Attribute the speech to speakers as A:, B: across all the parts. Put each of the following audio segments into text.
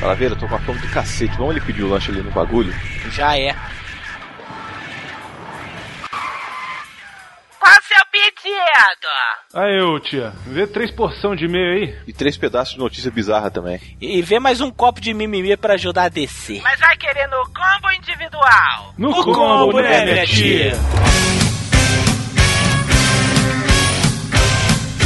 A: Calaveira, eu tô com a fome do cacete. Vamos ele pedir o lanche ali no bagulho?
B: Já é.
C: Qual o seu pedido?
D: Aí, ô tia, vê três porção de meio aí.
A: E três pedaços de notícia bizarra também.
B: E vê mais um copo de mimimi pra ajudar a descer.
C: Mas vai querer no combo individual?
D: No,
B: No combo, né, minha tia?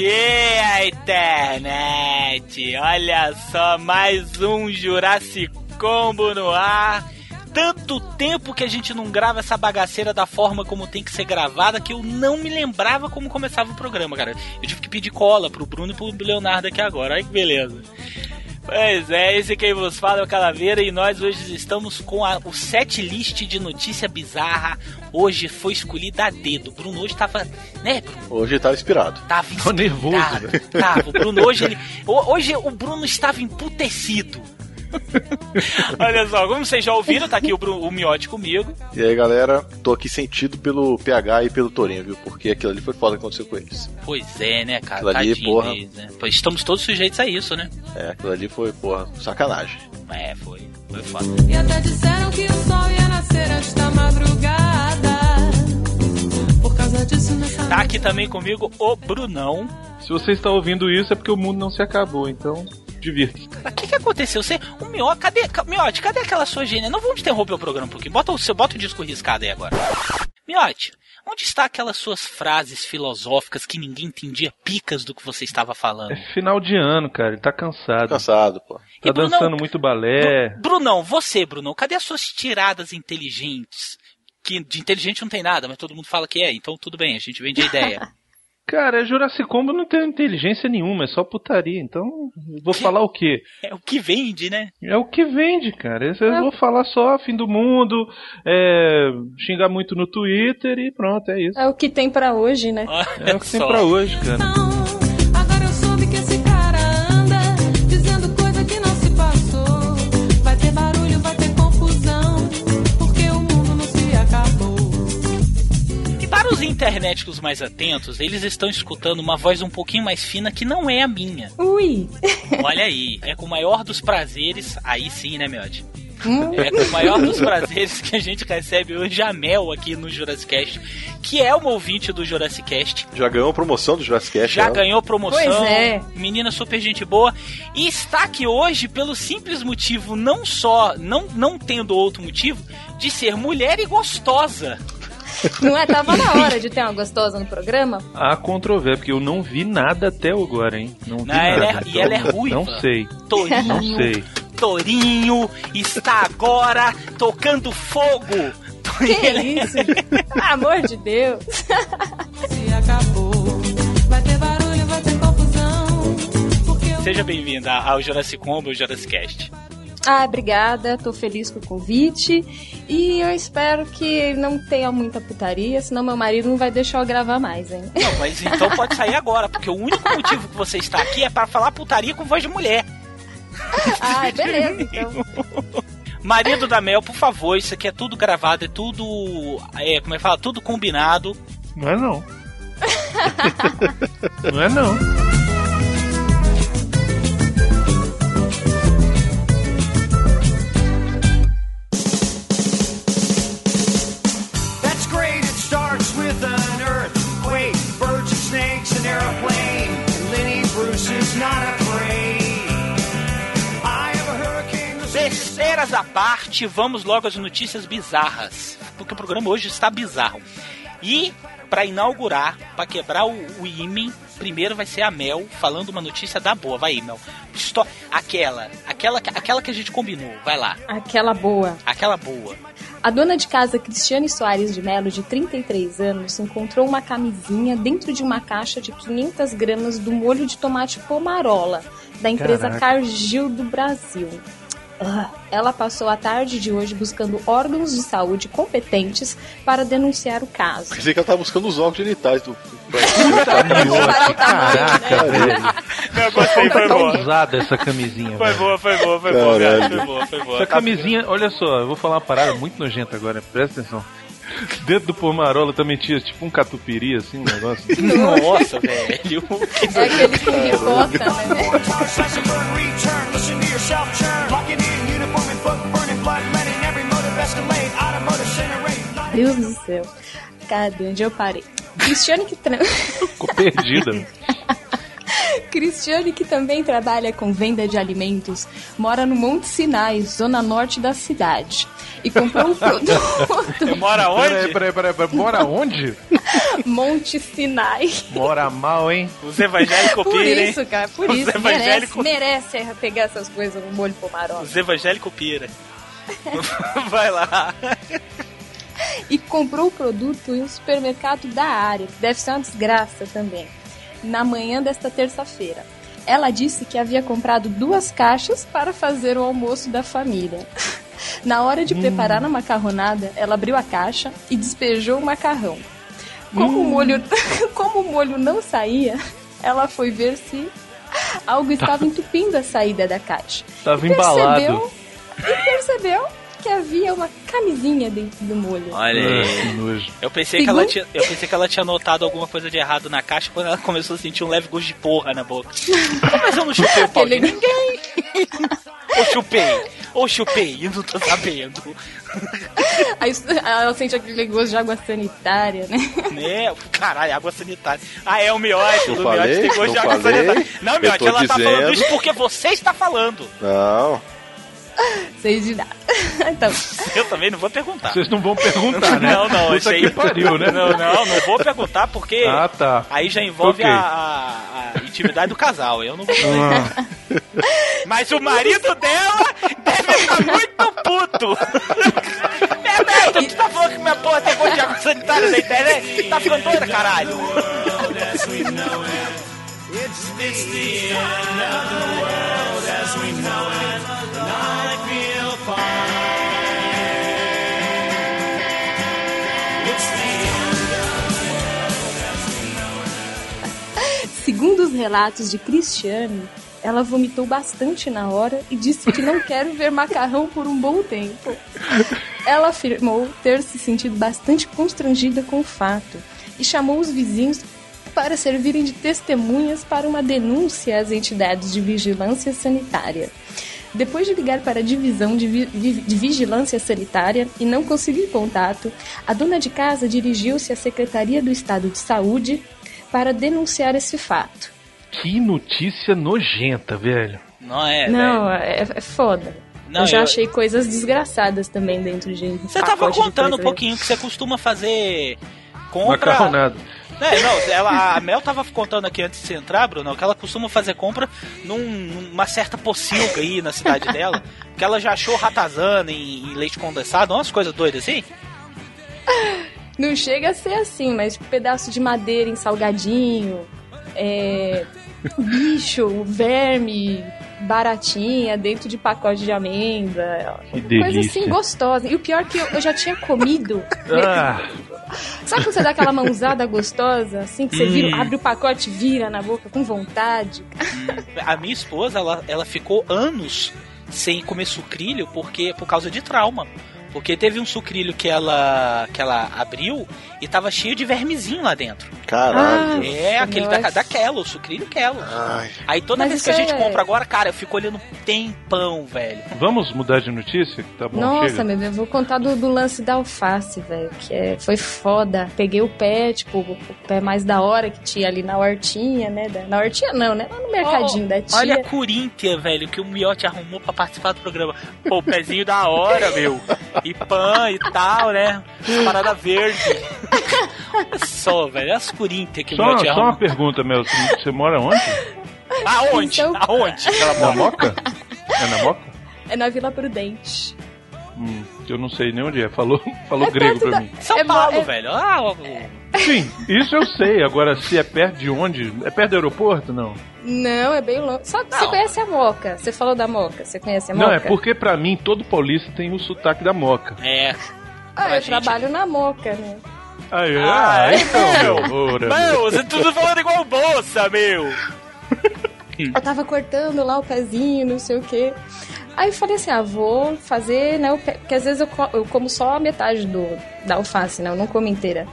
B: Dia, internet! Olha só, mais um Jurassic Combo no ar. Tanto tempo que a gente não grava essa bagaceira da forma como tem que ser gravada que eu não me lembrava como começava o programa, cara. Eu tive que pedir cola pro Bruno e pro Leonardo aqui agora. Olha que beleza. Pois é, esse quem vos fala é o Calaveira e nós hoje estamos com a- o set list de notícia bizarra. Hoje foi escolhida a dedo. Bruno hoje tava, né, Bruno?
A: Hoje ele tava inspirado.
B: Tava
D: Tô nervoso,
B: inspirado.
D: velho.
B: Tava. O Bruno hoje ele. ho- Hoje o Bruno estava emputecido. Olha só, como vocês já ouviram, tá aqui o, Bruno, o Miotti comigo.
A: E aí, galera, tô aqui sentido pelo PH e pelo Torinho, viu? Porque aquilo ali foi foda que aconteceu com eles.
B: Pois é, né, cara?
A: Aquilo ali, porra.
B: deles, né? Pois estamos todos sujeitos a isso, né?
A: É, aquilo ali foi, porra, sacanagem.
B: É, foi. Foi foda.
E: E até disseram que o sol ia nascer antes da madrugada. Por causa disso, nessa
B: Tá aqui também comigo o Brunão.
D: Se você está ouvindo isso é porque o mundo não se acabou, então divirta-se.
B: O que, que aconteceu? Você, o Miotti, cadê, ca- Miotti, cadê aquela sua gênia? Não vamos interromper o programa um pouquinho. Bota o, seu, bota o disco riscado aí agora. Miotti, onde está aquelas suas frases filosóficas que ninguém entendia picas do que você estava falando?
D: É final de ano, cara, ele tá cansado.
A: Cansado, pô.
D: Tá
B: E, Brunão,
D: dançando muito balé.
B: Bru- Brunão, você, Brunão, cadê as suas tiradas inteligentes? Que de inteligente não tem nada, mas todo mundo fala que é, então tudo bem, a gente vende a ideia.
D: Cara, Jurassic Combo não tem inteligência nenhuma, é só putaria. Então, vou falar o quê?
B: é o que vende, né?
D: É o que vende, cara. Eu eu vou falar só fim do mundo, é, xingar muito no Twitter e pronto, é isso.
F: É o que tem pra hoje, né?
D: É o que tem pra hoje, cara.
B: Para os internéticos mais atentos, eles estão escutando uma voz um pouquinho mais fina que não é a minha.
F: Ui!
B: Olha aí, é com o maior dos prazeres, aí sim, né, Miotti?
F: Hum.
B: É com o maior dos prazeres que a gente recebe hoje a Mel aqui no Jurassic Cast, que é uma ouvinte do Jurassic Cast,
A: Já ganhou promoção do Jurassic Cast,
B: já
A: ela?
B: ganhou promoção,
F: Pois é.
B: menina super gente boa, e está aqui hoje pelo simples motivo, não só, não, não tendo outro motivo, de ser mulher e gostosa.
F: Não é? Tava na hora de ter uma gostosa no programa?
D: Há controvérsia, porque eu não vi nada até agora, hein? Não vi
B: Não, ela é-
D: nada.
B: e ela é ruiva.
D: Não sei, não
B: Torinho,
D: sei.
B: Torinho está agora tocando fogo.
F: Que isso? Pelo amor de Deus.
E: Se acabou. Vai ter barulho, vai ter confusão, porque o
B: Seja bem-vinda ao Jurassic Combo e ao Jurassic Cast.
F: Ah, obrigada, tô feliz com o convite. E eu espero que não tenha muita putaria, senão meu marido não vai deixar eu gravar mais, hein?
B: Não, mas então pode sair agora, porque o único motivo que você está aqui é para falar putaria com voz de mulher.
F: Ah, beleza, então.
B: Marido da Mel, por favor, isso aqui é tudo gravado, é tudo. É, como é que fala? Tudo combinado.
D: Não é não. não é não.
B: Brincadeiras à parte, vamos logo às notícias bizarras. Porque o programa hoje está bizarro. E, pra inaugurar, pra quebrar o, o ímen, primeiro vai ser a Mel falando uma notícia da boa. Vai aí, Mel. Esto- Aquela, aquela, aquela que a gente combinou. Vai lá.
F: Aquela boa.
B: Aquela boa.
F: A dona de casa Cristiane Soares de Mello, de 33 anos, encontrou uma camisinha dentro de uma caixa de 500 gramas do molho de tomate pomarola, da empresa
D: Caraca.
F: Cargill do Brasil. Ah, Ela passou a tarde de hoje buscando órgãos de saúde competentes para denunciar o caso.
A: Pensei que ela tava buscando os órgãos genitais do.
F: Comparar o tamanho, né?
D: Caralho.
B: Eu gostei, foi boa.
D: usada essa camisinha.
B: Foi
D: velho.
B: boa, foi boa, foi boa. Foi boa, foi boa.
D: Essa camisinha, olha só, eu vou falar uma parada muito nojenta agora, presta atenção. Dentro do pomarola também tinha tipo um catupiry, assim, um negócio.
B: Nossa, velho.
F: É aquele com ricota, né? Deus do céu. Cadê? Onde eu parei? Cristiane que,
D: Ficou perdida.
F: Cristiane, que também trabalha com venda de alimentos, mora no Monte Sinai, zona norte da cidade. E comprou um produto.
B: Mora
D: Peraí,
B: onde?
D: peraí, peraí, peraí, mora onde?
F: Monte Sinai.
D: Mora mal, hein?
B: Os evangélicos
F: Por
B: pira, hein?
F: isso, cara, por
B: Os
F: isso. Merece,
B: evangélicos-
F: merece pegar essas coisas no molho pomarola.
B: Os evangélicos pira. Vai lá.
F: E comprou o produto em um supermercado da área, que deve ser uma desgraça também, na manhã desta terça-feira. Ela disse que havia comprado duas caixas para fazer o almoço da família. Na hora de preparar a macarronada, ela abriu a caixa e despejou o macarrão. Como, o, molho, como o molho não saía, ela foi ver se algo estava entupindo a saída da caixa.
D: Tava
F: E
D: embalado.
F: E percebeu que havia uma camisinha dentro do molho.
B: Olha
D: Ah,
B: aí.
D: que nojo.
B: Eu pensei, que ela tinha, eu pensei que ela tinha notado alguma coisa de errado na caixa quando ela começou a sentir um leve gosto de porra na boca. Mas eu não chupei o pau de ninguém. Ou chupei. Ou chupei, eu não tô sabendo.
F: Aí ela sente aquele gosto de água sanitária, né?
B: Né? Caralho, água sanitária. Ah, é o miote. O
A: falei?
B: miote tem gosto de água
A: falei?
B: sanitária. Não, miote, ela tá
A: dizendo.
B: falando isso porque você está falando.
A: Não.
F: Sei de nada. Então,
B: Eu também não vou perguntar.
D: Vocês não vão perguntar, né?
B: Não, não, isso aí.
D: pariu, né?
B: Não, não, não vou perguntar porque
D: Ah, tá.
B: aí já envolve
D: Ok.
B: a, a- a intimidade do casal. Eu não vou perguntar.
D: Ah,
B: Mas o marido dela deve estar muito puto. Bebeto, tu tá falando que minha porra tem gosto de água sanitária na internet? Tá ficando doida, caralho?
F: segundo os relatos de Cristiane, ela vomitou bastante na hora e disse que não quer ver macarrão por um bom tempo. Ela afirmou ter se sentido bastante constrangida com o fato e chamou os vizinhos para servirem de testemunhas para uma denúncia às entidades de vigilância sanitária. Depois de ligar para a divisão de, vi- de vigilância sanitária e não conseguir contato, a dona de casa dirigiu-se à Secretaria do Estado de Saúde para denunciar esse fato.
D: que notícia nojenta, velho.
B: Não é,
F: não,
B: velho.
F: é, é foda.
B: Não,
F: eu já
B: eu-
F: achei coisas desgraçadas também dentro de.
B: Você tava contando um pouquinho que você costuma fazer compra.
D: Macarronado.
B: É, não, ela, a Mel tava contando aqui antes de você entrar, Bruno, que ela costuma fazer compra num- numa certa pocilga aí na cidade dela. Que ela já achou ratazana em, em leite condensado, umas coisas doidas assim.
F: Não chega a ser assim, mas pedaço de madeira em salgadinho, é, bicho, verme, baratinha dentro de pacote de amêndoa.
D: Que
F: Coisa
D: delícia.
F: assim gostosa. E o pior é que eu, eu já tinha comido.
D: Ah,
F: Sabe quando você dá aquela mãozada gostosa, assim, que você vira,
B: Hum.
F: abre o pacote vira na boca com vontade?
B: A minha esposa, ela, ela ficou anos sem comer sucrilho porque por causa de trauma. Porque teve um sucrilho que ela que ela abriu e tava cheio de vermezinho lá dentro.
A: Caralho.
B: é, aquele da,
F: nossa.
B: da Kello, o sucrilho Kello. Aí toda
F: Mas
B: vez que a gente
F: é-
B: compra agora, cara, eu fico olhando tempão, velho.
D: Vamos mudar de notícia? Tá bom,
F: Nossa,
D: chega.
F: meu Deus, eu vou contar do, do lance da alface, velho, que é, foi foda. Peguei o pé, tipo, o pé mais da hora que tinha ali na hortinha, né? da- na hortinha não, né? Lá no mercadinho da tia.
B: Olha a Corinthians, velho, que o Miotti arrumou pra participar do programa. Pô, o pezinho da hora, meu. E pan e tal, né? Parada verde. Olha só, velho, as Corinthians que
D: Só, só uma pergunta, Mel. Você mora onde?
B: Aonde?
F: Então-
B: Aonde? Aquela
D: Na? Moca? É na Moca?
F: É na Vila Prudente.
D: Hum, eu não sei nem onde é. Falou, falou
F: É
D: grego pra
F: da-
D: mim.
B: São
F: É
B: Paulo,
F: é-
B: velho. Ah, o-
D: Sim, isso eu sei. Agora, se é perto de onde? É perto do aeroporto? Não.
F: Não, é bem longe. Só que você
B: Não.
F: conhece a Moca. Você falou da Moca. Você conhece a
D: Não,
F: Moca?
D: é porque pra mim todo paulista tem o sotaque da Moca.
B: É.
F: Ah,
B: pra
F: eu
B: gente-
F: trabalho na Moca, né?
D: Aí,
B: Ah,
D: ah,
B: é,
D: então,
B: meu.
D: meu. ora,
B: Meu, você tudo falando igual bolsa, meu.
F: Eu tava cortando lá o pezinho, não sei o quê. Aí eu falei assim, ah, vou fazer, né? Porque às vezes eu, eu como só a metade do, da alface, né? Eu não como inteira.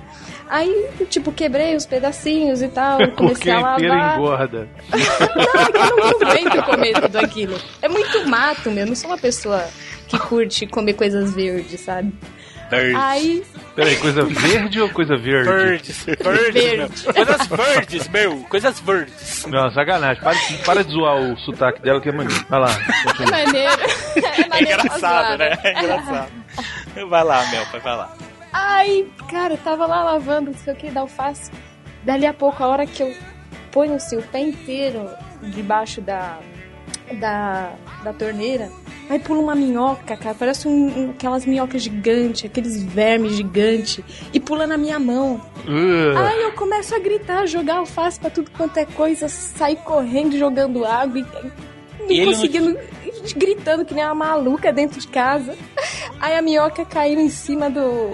F: Aí, tipo, quebrei os pedacinhos e tal, comecei a
D: inteira
F: lavar.
D: engorda.
F: Não, é que eu não aguento comer tudo aquilo. É muito mato, meu. Eu não sou uma pessoa que curte comer coisas verdes, sabe? Aí,
D: Peraí, coisa verde ou coisa verde?
B: Verdes, verdes,
F: Verde.
B: meu. Coisas verdes, meu. Coisas verdes.
D: Não, sacanagem. Para, para de zoar o sotaque dela que é maneiro. Vai lá.
F: é
D: continua.
F: maneiro. É,
B: É
F: maneiro
B: engraçado,
F: razoável.
B: né? É engraçado. Vai lá, Mel, vai lá.
F: Aí, cara, eu tava lá lavando, não sei o que, da alface. Dali a pouco, a hora que eu ponho assim, o pé inteiro debaixo da, da, da torneira, aí pula uma minhoca, cara. Parece um, um- aquelas minhocas gigantes, aqueles vermes gigantes, e pula na minha mão.
D: Uh,
F: Aí eu começo a gritar, jogar alface pra tudo quanto é coisa, sair correndo, jogando água e não
B: E não-
F: conseguindo, gritando que nem uma maluca dentro de casa. Aí a minhoca caiu em cima do.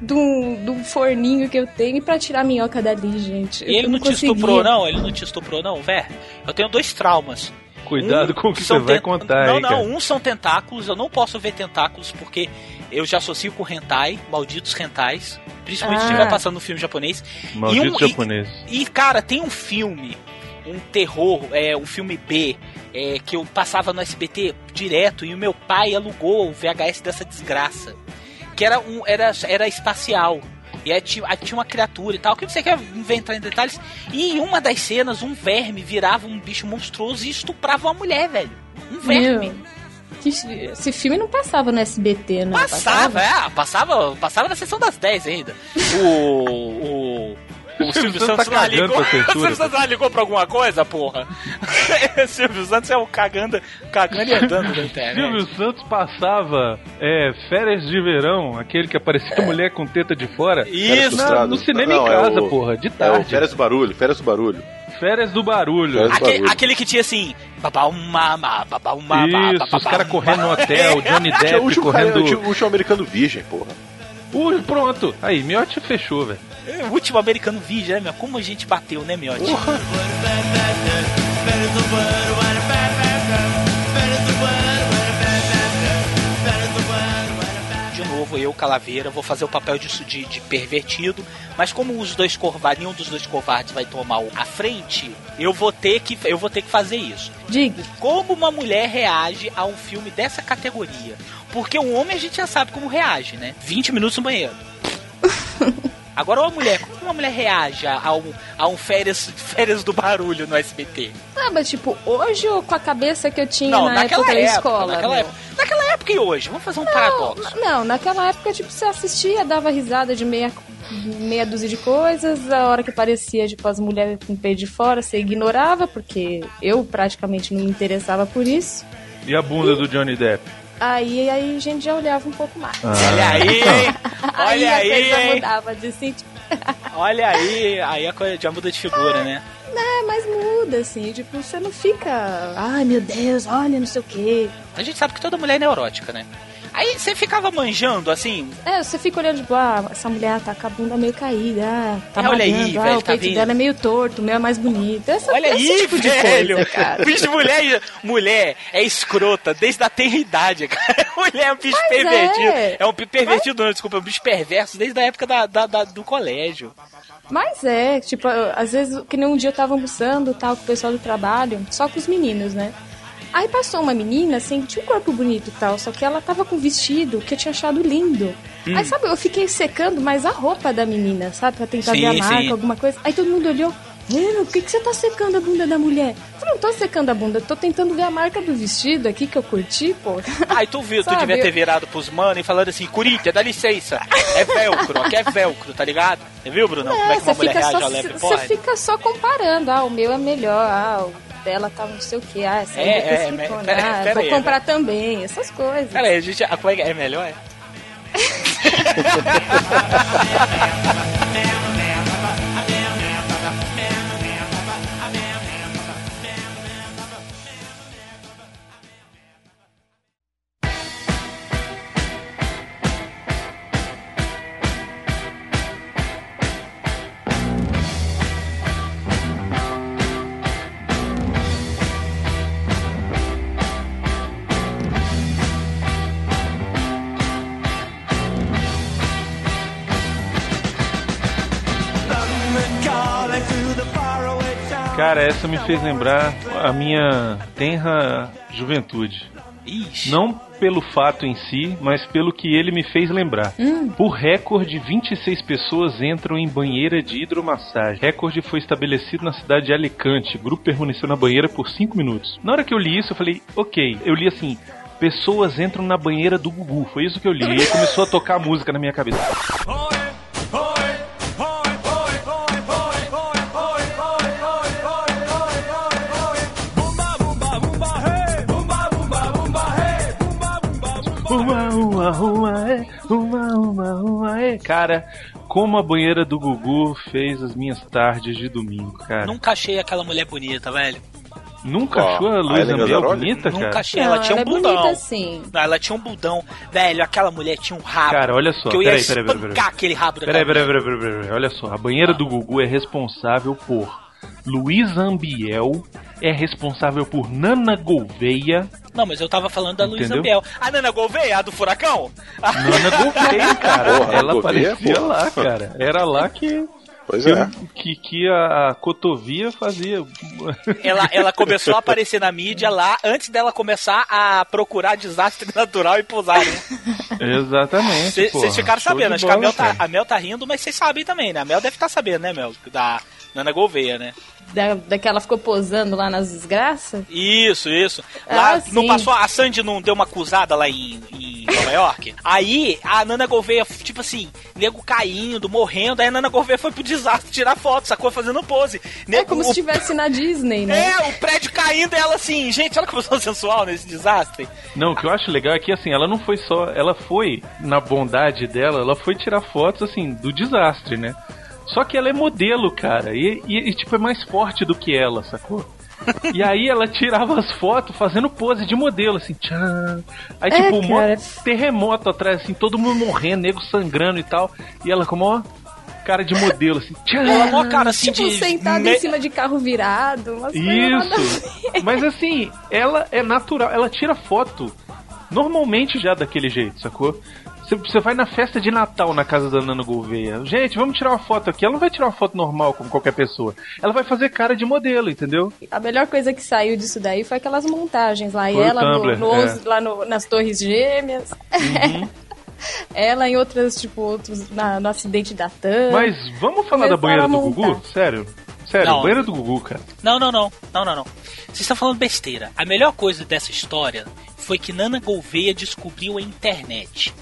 F: Do, do forninho que eu tenho e pra tirar a minhoca dali, gente.
B: E ele
F: eu
B: não te estuprou, não? Ele não te estuprou, não, velho? Eu tenho dois traumas.
D: Cuidado
B: Um
D: com o que
B: são
D: você vai contar
B: Não,
D: aí,
B: não,
D: cara.
B: um são tentáculos, eu não posso ver tentáculos porque eu já associo com hentai, malditos rentais. Principalmente se
F: Ah.
B: estiver passando no filme japonês.
D: Maldito
B: e um- e-
D: japonês.
B: E, cara, tem um filme, um terror, é, um filme B, é, que eu passava no SBT direto e o meu pai alugou o VHS dessa desgraça. Que era um. Era, era espacial. E aí tinha, aí tinha uma criatura e tal, que você quer entrar em detalhes. E em uma das cenas, um verme virava um bicho monstruoso e estuprava uma mulher, velho. Um verme.
F: Meu, que- esse filme não passava no SBT, não?
B: Passava, é, passava, passava na sessão das 10 ainda. O. O. O Silvio
D: Santos tá
B: ligou.
D: pra
B: O Silvio Santos ligou pra alguma coisa, porra? o Silvio Santos é o cagando, cagando e andando na internet.
D: Silvio Santos passava é, férias de verão, aquele que aparecia mulher com teta de fora.
B: Isso.
D: Na- no cinema
A: Não,
D: em
A: é
D: casa,
A: o-
D: porra, de
A: É
D: tarde.
A: Férias do Barulho, Férias do Barulho.
D: Férias do barulho.
A: Férias do
B: Aquele,
A: barulho.
B: aquele que tinha assim, babá uma, babá uma,
D: Isso, os caras correndo no hotel, Johnny
A: Tinha o
D: Depp
A: cara,
D: correndo.
A: o último americano virgem, porra.
D: Uh, pronto. Aí, Miotti fechou, velho.
B: O último americano vídeo, né, meu? Como a gente bateu, né, Miotti? De novo, eu, Calaveira, vou fazer o papel de, de, de pervertido, mas como os dois covardes, nenhum dos dois covardes vai tomar a frente, eu vou ter que, eu vou ter que fazer isso.
F: Diga.
B: Como uma mulher reage a um filme dessa categoria? Porque um homem a gente já sabe como reage, né? 20 minutos no banheiro. Agora uma mulher, como uma mulher reage a, um, a um férias, férias do barulho no SBT?
F: Ah, mas tipo, hoje ou com a cabeça que eu tinha
B: Não,
F: na
B: naquela
F: época da
B: época,
F: escola?
B: naquela época. Naquela época e hoje, vamos fazer um paradoxo.
F: Não, naquela época, tipo, você assistia, dava risada de meia, meia dúzia de coisas, a hora que aparecia, tipo, as mulheres com o peito de fora, você ignorava, porque eu praticamente não me interessava por isso.
D: E a bunda do Johnny Depp?
F: Aí, aí a gente já olhava um pouco mais.
B: Olha aí, hein?
F: aí
B: Olha
F: a
B: aí,
F: coisa
B: hein?
F: mudava de sentido.
B: Olha aí, aí a coisa já muda de figura, né?
F: É, mas muda, assim, tipo, você não fica, ai meu Deus, olha, não sei o quê.
B: A gente sabe que toda mulher é neurótica, né? Aí você ficava manjando, assim,
F: É, você fica olhando, tipo, ah, essa mulher tá com a bunda meio caída, ah, tá
B: É, olha aí,
F: ah,
B: velho,
F: o
B: tá
F: peito
B: vendo?
F: dela é meio torto, o meu é mais bonito. Essa,
B: olha
F: esse
B: aí,
F: tipo de
B: velho.
F: coisa, cara.
B: Bicho, mulher, mulher é escrota desde a tenra idade, cara. Mulher é um bicho
F: Mas
B: pervertido.
F: é.
B: É, um pervertido, não, desculpa, é um bicho perverso desde a época da, da- da- do colégio.
F: Mas é, tipo, às vezes, que nem um dia eu tava almoçando, tal, com o pessoal do trabalho, só com os meninos, né? Aí passou uma menina, assim, que tinha um corpo bonito e tal, só que ela tava com um vestido que eu tinha achado lindo.
B: Hum.
F: Aí, sabe, eu fiquei secando mais a roupa da menina, sabe? Pra tentar
B: Sim,
F: ver a marca,
B: sim.
F: alguma coisa. Aí todo mundo olhou, Mano, por que, que você tá secando a bunda da mulher? Eu falei, não tô secando a bunda, tô tentando ver a marca do vestido aqui que eu curti, pô.
B: Aí tu viu, tu devia ter virado pros mano e falando assim, Corinthians, dá licença, é velcro, aqui é velcro, tá ligado? Você viu, Bruno? Como é que
F: você
B: uma mulher
F: fica,
B: reage
F: só,
B: ao leve
F: você fica só comparando. Ah, o meu é melhor. Ah, o dela tá não sei o que. Ah, essa
B: É,
F: é,
B: é,
F: é,
B: mas- pera-
F: ah,
B: pera
F: vou
B: aí,
F: comprar também. Essas coisas.
B: Pera aí, a gente, a, como é, é? é melhor?
D: Cara, essa me fez lembrar a minha tenra juventude.
B: Ixi.
D: Não pelo fato em si, mas pelo que ele me fez lembrar. Por recorde, 26 pessoas entram em banheira de hidromassagem. Recorde foi estabelecido na cidade de Alicante. O grupo permaneceu na banheira por 5 minutos. Na hora que eu li isso, eu falei, ok. Eu li assim. Pessoas entram na banheira do Gugu. Foi isso que eu li. E aí começou a tocar música na minha cabeça. Uma, uma, uma, é, uma, uma, uma, é. Cara, como a banheira do Gugu fez as minhas tardes de domingo, cara.
B: Nunca achei aquela mulher bonita, velho.
D: Nunca
A: Ó,
D: achou a Luísa
A: Gazzaroli?
D: bonita,
B: Nunca
D: cara?
B: achei. Ela
F: Não,
B: tinha um
F: é
B: bundão.
F: bonita sim.
B: Não, ela tinha um bundão. Velho, aquela mulher tinha um rabo.
D: Cara, olha só,
B: que eu ia
D: peraí, peraí, peraí, peraí.
B: aquele rabo
D: Peraí,
B: daquela
D: peraí, peraí, peraí, peraí. Olha só, a banheira do Gugu é responsável por Luísa Ambiel, é responsável por Nana Gouveia.
B: Não, mas eu tava falando da Luísa? Ambiel. A Nana Gouveia, a do furacão?
D: Nana Gouveia, cara.
A: Porra,
D: Ela
A: Gouveia,
D: aparecia
A: porra.
D: lá, cara. Era lá que,
A: Pois
D: que,
A: é.
D: que, que a, a cotovia fazia.
B: Ela, ela começou a aparecer na mídia lá antes dela começar a procurar desastre natural e pousar, né?
D: Exatamente.
B: Vocês ficaram
D: Show
B: sabendo, acho que a
D: bola,
B: Mel, tá, a Mel tá rindo, mas vocês sabem também, né? A Mel deve estar sabendo, né, Mel? Da Nana Gouveia, né?
F: Da, daquela ficou posando lá nas desgraças.
B: Isso, isso. Lá
F: Ah,
B: não
F: sim.
B: passou, a Sandy não deu uma acusada lá em, em Nova York? Aí a Nana Gouveia, tipo assim, nego caindo, morrendo, aí a Nana Gouveia foi pro desastre tirar foto, sacou? Fazendo pose.
F: É
B: Nego-
F: como
B: o-
F: se estivesse na Disney, né?
B: É, o prédio caindo e ela assim, gente, olha como eu sou sensual nesse desastre.
D: Não, o que eu acho legal é que assim, ela não foi só. Ela foi, na bondade dela, ela foi tirar fotos assim, do desastre, né? Só que ela é modelo, cara. E, e- e, tipo, é mais forte do que ela, sacou? E aí ela tirava as fotos fazendo pose de modelo, assim, tchan. Aí,
F: É,
D: tipo, um terremoto atrás, assim, todo mundo morrendo, nego sangrando e tal. E ela com ó cara de modelo, assim, tchan.
B: Ela mó cara assim
F: tipo,
B: de.
F: sentado
B: me-
F: em cima de carro virado.
D: Isso. Mas assim, ela é natural, ela tira foto normalmente já daquele jeito, sacou? Você- vai na festa de Natal na casa da Nana Gouveia. Gente, vamos tirar uma foto aqui. Ela não vai tirar uma foto normal como qualquer pessoa. Ela vai fazer cara de modelo, entendeu?
F: A melhor coisa que saiu disso daí foi aquelas montagens lá. E
D: Foi o
F: ela no,
D: Tumblr,
F: no
D: é.
F: onze- lá no- nas Torres Gêmeas.
D: Uhum.
F: ela em outras, tipo, outros. Na, no acidente da TAM.
D: Mas vamos falar da banheira do. Gugu? Sério? Sério,
B: Não.
D: banheira do Gugu, cara.
B: Não, não, não. Não, não, não. Vocês estão falando besteira. A melhor coisa dessa história foi que Nana Gouveia descobriu a internet.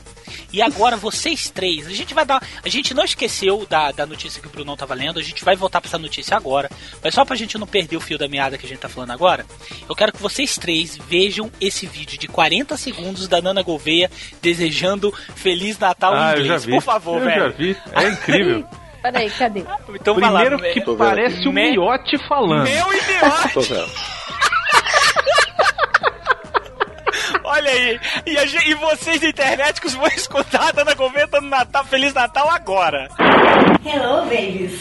B: E agora vocês três, a gente vai dar. A gente não esqueceu da, da notícia que o Brunão tava lendo, a gente vai voltar pra essa notícia agora. Mas só pra gente não perder o fio da meada que a gente tá falando agora, eu quero que vocês três vejam esse vídeo de 40 segundos da Nana Gouveia desejando Feliz Natal
D: ah,
B: em
D: eu já
B: inglês.
D: vi.
B: Por favor,
D: eu
B: velho.
D: já vi. É incrível.
F: Peraí, cadê?
B: Então vai lá.
D: Primeiro que parece um miote falando.
B: Meu idiota! Olha aí. E, a gen- e vocês, internéticos, vão escutar a Dana Gouveia dando Natal, Feliz Natal agora.
G: Hello, babies.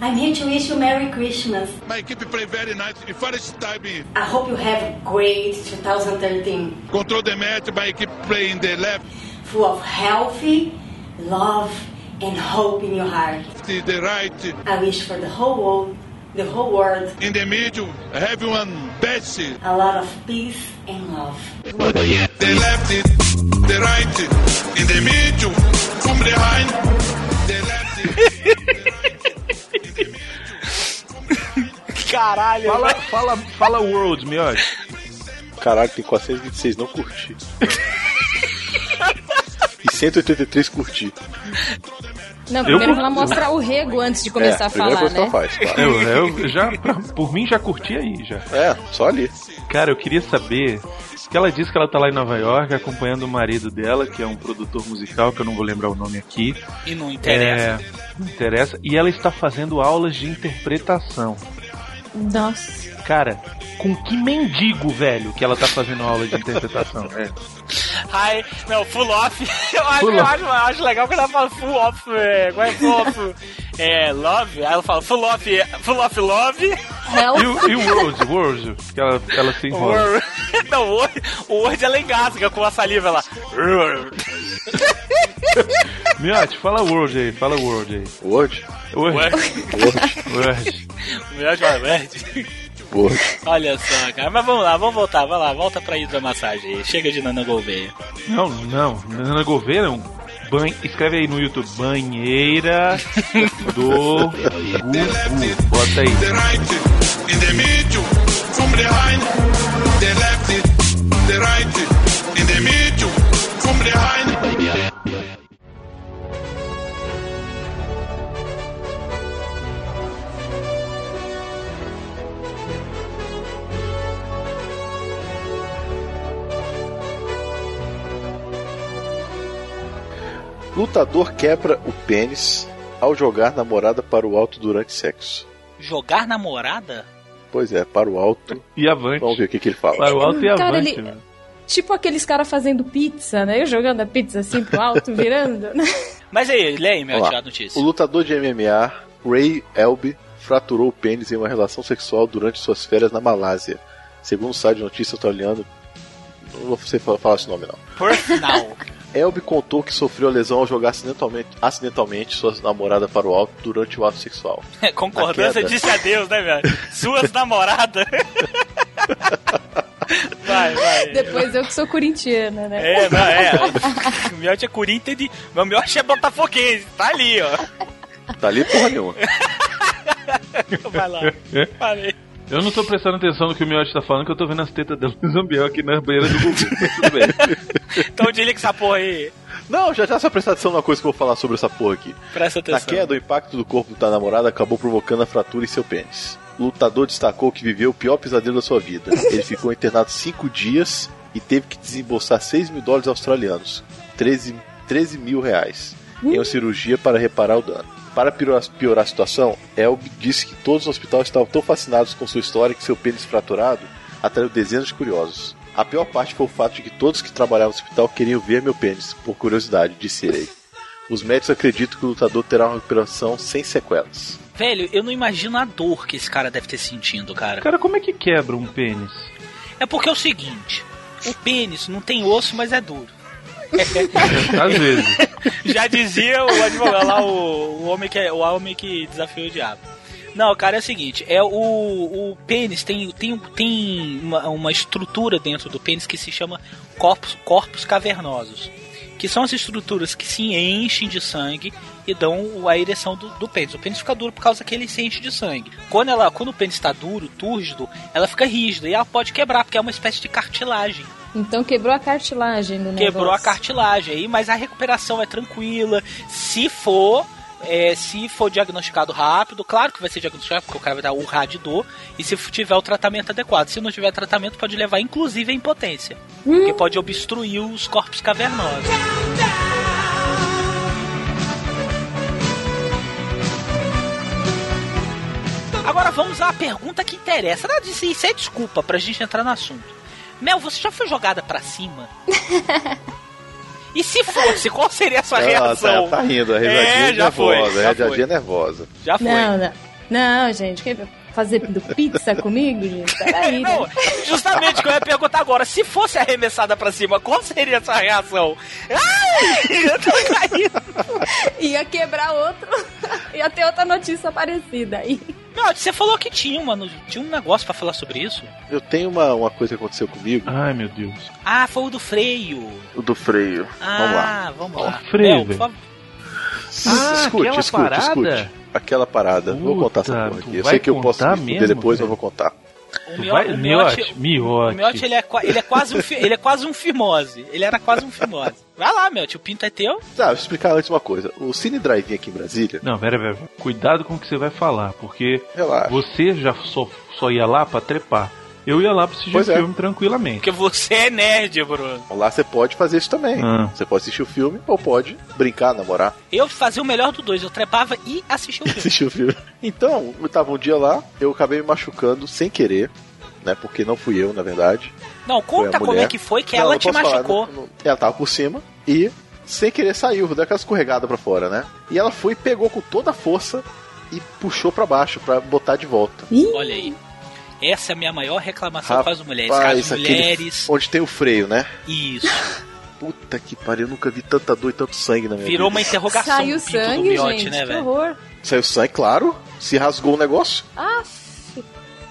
G: I'm here to wish you Merry Christmas.
H: My equipe play very nice. In first time,
G: I hope you have a great 2013,
H: control the match. My equipe play in the left,
G: full of healthy, love, and hope in your heart.
H: the, the right,
G: I wish for the whole world, the whole world,
H: in the middle. Everyone best.
G: a lot of peace and love.
H: The left, the right, in the middle. From behind, the left.
B: Caralho.
D: Fala, fala, fala World, Miotti.
A: Caralho, tem 426 não curti. e 183 curti.
F: Não, primeiro
D: Eu-
F: ela mostra o rego antes de começar
A: é,
F: a falar,
A: coisa que ela
F: né?
A: faz, claro.
D: Eu, eu já, pra- por mim, já curti aí, já.
A: É, só ali.
D: Cara, eu queria saber que ela disse que ela tá lá em Nova York acompanhando o marido dela, que é um produtor musical, que eu não vou lembrar o nome aqui.
B: E não interessa.
D: É, não interessa. E ela está fazendo aulas de interpretação.
F: Nossa.
D: Cara, com que mendigo, velho, que ela tá fazendo aula de interpretação? É.
B: Hi, não, full off. Eu acho,
D: Full
B: eu
D: off.
B: acho, eu acho legal quando ela fala full off. É, como é full off? É, love. Aí ela fala full off, full off love.
F: Help.
D: E o, e o World, World, que ela, ela se enrola.
B: Word. Não, o Word, o Word ela engasga com a saliva lá.
D: Miotti, fala World aí, fala World aí.
A: Word?
D: Word,
B: Word.
A: Word?
D: Word.
B: O melhor
A: Word.
B: Olha só, cara. Mas vamos lá, vamos voltar, vai lá, volta pra hidromassagem aí. Chega de Nana Gouveia.
D: Não, não, Nana Gouveia não. Banho, escreve aí no YouTube, banheira do Gugu. Bota aí.
H: The right, in the middle. From behind, the left, the right, in the middle. From behind.
A: Lutador quebra o pênis ao jogar namorada para o alto durante sexo.
B: Jogar namorada?
A: Pois é, para o alto.
D: E avante.
A: Vamos ver o que, que ele fala.
D: Para o alto e
F: Cara,
D: avante.
F: ele-
D: mano.
F: Tipo aqueles caras fazendo pizza, né? Jogando a pizza assim pro alto, virando. né?
B: Mas aí, lê aí, meu notícia.
A: O lutador de MMA, Ray Elby, fraturou o pênis em uma relação sexual durante suas férias na Malásia. Segundo o site de notícia australiano. Não vou você falar esse nome não.
B: Personal.
A: Elby contou que sofreu a lesão ao jogar acidentalmente, acidentalmente sua namorada para o alto durante o ato sexual.
B: Concordância
A: Na queda.
B: disse adeus, né, velho? Suas namoradas. vai, vai.
F: Depois eu que sou corintiana, né?
B: É, vai, é. O Miotti é Corinthians e o Miotti é botafoguense. Tá ali, ó.
A: Tá ali porra nenhuma.
B: Vai lá. Falei.
D: Eu não tô prestando atenção no que o Miotti tá falando, que eu tô vendo as tetas dela no Zambiel aqui na banheira do. Mas Tudo bem.
B: Então desliga essa porra aí.
A: Não, já já só prestar atenção numa coisa que eu vou falar sobre essa porra aqui.
B: Presta
A: Na
B: atenção.
A: queda, o impacto do corpo da namorada acabou provocando a fratura em seu pênis. O lutador destacou que viveu o pior pesadelo da sua vida. Ele ficou internado cinco dias e teve que desembolsar 6 mil dólares australianos, 13, 13 mil reais, em uma cirurgia para reparar o dano. Para piorar, piorar a situação, Elb disse que todos os hospitais estavam tão fascinados com sua história que seu pênis fraturado atraiu dezenas de curiosos. A pior parte foi o fato de que todos que trabalhavam no hospital queriam ver meu pênis, por curiosidade, disse ele. Os médicos acreditam que o lutador terá uma recuperação sem sequelas.
B: Velho, eu não imagino a dor que esse cara deve ter sentindo, cara.
D: Cara, como é que quebra um pênis?
B: É porque é o seguinte: o pênis não tem osso, mas é duro.
D: Às vezes.
B: Já dizia o advogado lá, o, o, homem que, é- o homem que desafiou o diabo. Não, cara, é o seguinte, é o, o pênis tem, tem, tem uma, uma estrutura dentro do pênis que se chama corpos, corpos cavernosos. Que são as estruturas que se enchem de sangue e dão a ereção do, do pênis. O pênis fica duro por causa que ele se enche de sangue. Quando, ela, quando o pênis está duro, túrgido, ela fica rígida e ela pode quebrar, porque é uma espécie de cartilagem.
F: Então quebrou a cartilagem do negócio.
B: Quebrou a cartilagem aí, mas a recuperação é tranquila. Se for, é, se for diagnosticado rápido, claro que vai ser diagnosticado, porque o cara vai dar urrá de dor, e se tiver o tratamento adequado. Se não tiver tratamento, pode levar inclusive à impotência. Porque pode obstruir os corpos cavernosos. Agora vamos à pergunta que interessa. Nada disso, isso é desculpa pra gente entrar no assunto. Mel, você já foi jogada pra cima? e se fosse, qual seria a sua reação?
A: tá, tá rindo, a risadinha
B: É, já foi,
A: nervosa,
B: já
A: a risadinha
B: foi.
A: nervosa.
B: Já foi.
F: Não, não. Não, gente, quer fazer pizza comigo, gente? Peraí, né?
B: Não, justamente o que eu ia perguntar agora. Se fosse arremessada pra cima, qual seria a sua reação? Ai, eu tô caindo.
F: Ia quebrar outro. Ia ter outra notícia parecida aí.
B: Não, você falou que tinha, mano. Tinha um negócio pra falar sobre isso.
A: Eu tenho uma, uma coisa que aconteceu comigo,
D: Ai, meu Deus.
B: Ah, foi o do freio.
A: o do freio. vamos lá.
B: Ah, vamos lá.
D: O freio,
B: favor.
D: Ah,
A: escute, escute,
D: parada?
A: escute. Aquela parada. vou contar essa
D: Puta,
A: porra aqui. Eu sei que eu posso
D: contar
A: me
D: mesmo,
A: depois, mas vou contar.
B: O
D: Tu
B: Mio-
D: vai-
B: o
D: Miote,
B: Miote,
D: miote.
B: o Miote, ele é, ele é quase um, ele é quase um fimose. Ele era quase um fimose. Vai lá, Miote, o pinto é teu.
A: Tá, vou explicar antes uma coisa. O Cine Drive aqui em Brasília,
D: Não, pera, pera. pera. Cuidado com o que você vai falar, porque
A: relaxa.
D: você já só, só ia lá pra trepar. Eu ia lá pra assistir
A: Pois
D: o
A: é.
D: filme tranquilamente.
B: Porque você é nerd, Bruno.
A: Lá você pode fazer isso também.
D: Ah.
A: Você pode assistir o filme ou pode brincar, namorar,
B: Eu fazia o melhor do dois. Eu trepava e assistia o filme.
A: assistir o filme. Então, eu tava um dia lá, eu acabei me machucando sem querer, né? Porque não fui eu, na verdade.
B: Não, conta como é que foi que
A: Não,
B: ela
A: não
B: te
A: posso falar,
B: machucou.
A: não- não- ela tava por cima e, sem querer, saiu, deu aquela escorregada pra fora, né? E ela foi, pegou com toda a força e puxou pra baixo pra botar de volta.
B: Olha aí. Essa é a minha maior reclamação com as mulheres. Com
A: Rapaz,
B: as
A: aquele-
B: mulheres.
A: Onde tem o freio, né?
B: Isso.
A: Puta que pariu, eu nunca vi tanta dor e tanto sangue na minha
B: Virou uma
A: vida.
B: interrogação
F: Saiu sangue,
B: miote,
F: gente.
B: né,
F: que
B: velho?
F: horror.
A: Saiu sangue, claro. Se rasgou o negócio.
F: Ah,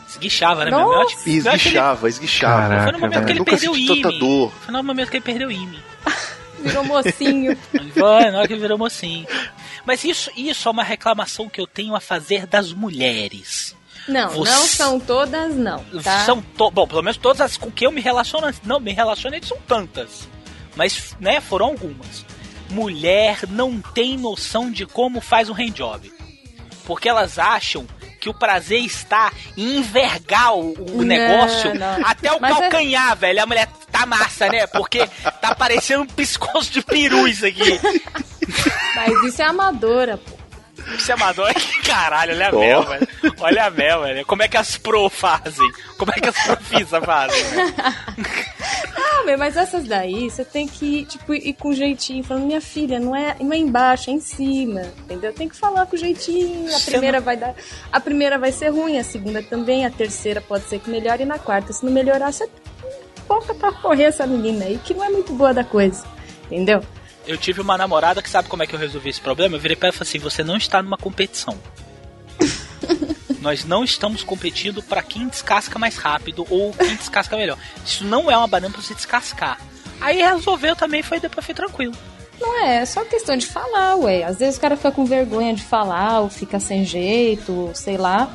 B: Esguichava, né,
F: Nossa.
B: meu miote?
A: Esguichava, esguichava.
D: Caraca,
B: Foi no momento que
D: velho.
B: ele
A: Nunca
B: perdeu o
A: senti tanta
B: IME.
A: dor.
B: Foi no momento que ele perdeu o IME.
F: virou mocinho.
B: Foi, na hora que ele virou mocinho. Mas isso, isso é uma reclamação que eu tenho a fazer das mulheres.
F: Não,
B: Você-
F: não são todas, não. Tá?
B: São to... Bom, pelo menos todas as com que eu me relaciono. Não, me relacionei são tantas. Mas, né, foram algumas. Mulher não tem noção de como faz um handjob. Porque elas acham que o prazer está em envergar o, o
F: Não,
B: negócio
F: não.
B: até o
F: Mas é-
B: calcanhar, velho. A mulher tá massa, né? Porque tá parecendo um pescoço de peru isso aqui.
F: Mas isso é amadora, pô.
B: Isso é. Que caralho, olha a
A: Ó.
B: Mel, velho. Olha a Mel, velho. Como é que as pro fazem? Como é que as profissa fazem? velho?
F: Ah, meu, mas essas daí, você tem que, tipo, ir com jeitinho, falando, minha filha, não é, não é embaixo, é em cima, entendeu? Tem que falar com jeitinho, a primeira vai dar, a primeira vai ser ruim, a segunda também, a terceira pode ser que melhore, e na quarta, se não melhorar, você volta pra correr essa menina aí, que não é muito boa da coisa, entendeu?
B: Eu tive uma namorada que sabe como é que eu resolvi esse problema? Eu virei pra ela e falei assim: você não está numa competição. Nós não estamos competindo pra quem descasca mais rápido ou quem descasca melhor. Isso não é uma banana pra você descascar. Aí resolveu também, foi depois foi tranquilo.
F: Não é, é só questão de falar, ué. Às vezes o cara fica com vergonha de falar, ou fica sem jeito, ou sei lá.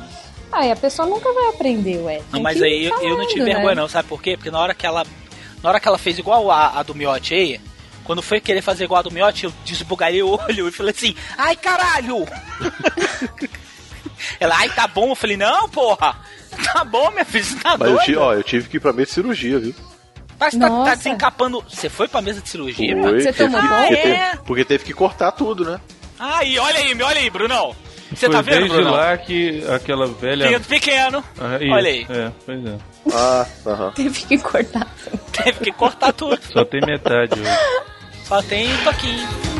F: Aí a pessoa nunca vai aprender, ué.
B: Não,
F: Tem
B: mas
F: que ir
B: aí eu, eu não tive
F: falando,
B: vergonha
F: né?
B: não, sabe por quê? Porque na hora que ela. Na hora que ela fez igual a, a do Miote aí, quando foi querer fazer igual a do Miote, eu desbugalhei o olho e falei assim, ai caralho! ela, ai tá bom, eu falei, não, porra! Tá bom, minha filha, você tá
A: Mas eu, tive, ó, eu tive que ir pra meio de cirurgia, viu?
B: Mas tá, tá desencapando. Você foi pra mesa de cirurgia?
A: Foi,
F: Você tomou
A: que- porque,
B: Ah, é?
A: teve, porque teve que cortar tudo, né?
B: Aí, olha aí, olha aí, Brunão. Você
D: Foi
B: tá vendo,
D: desde
B: Brunão?
D: lá que aquela velha.
B: Pinto pequeno.
D: Ah, isso,
B: Olha aí.
D: É, pois é.
A: Ah, aham.
F: Teve que cortar.
B: Teve que cortar tudo.
D: Só tem metade hoje.
B: Só tem um toquinho.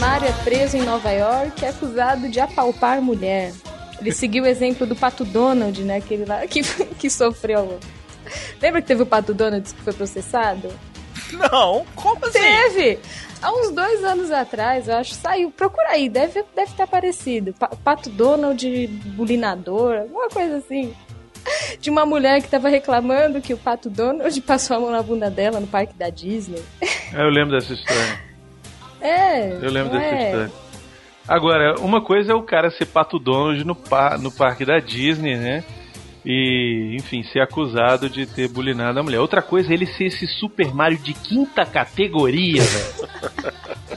F: Mario é preso em Nova York e é acusado de apalpar mulher. Ele seguiu o exemplo do Pato Donald, né? Aquele lá que, que sofreu. Lembra que teve o Pato Donald que foi processado?
B: Não, como assim?
F: Teve! Há uns dois anos atrás, eu acho, saiu. Procura aí, deve, deve ter aparecido. Pa- Pato Donald, bulinador, alguma coisa assim. De uma mulher que tava reclamando que o Pato Donald passou a mão na bunda dela no parque da Disney.
D: É, eu lembro dessa história.
F: É.
D: Eu lembro dessa
F: é?
D: história. Agora, uma coisa é o cara ser pato Donald no, pa no parque da Disney, né? E, enfim, ser acusado de ter bulinado a mulher. Outra coisa é ele ser esse Super Mario de quinta categoria, velho.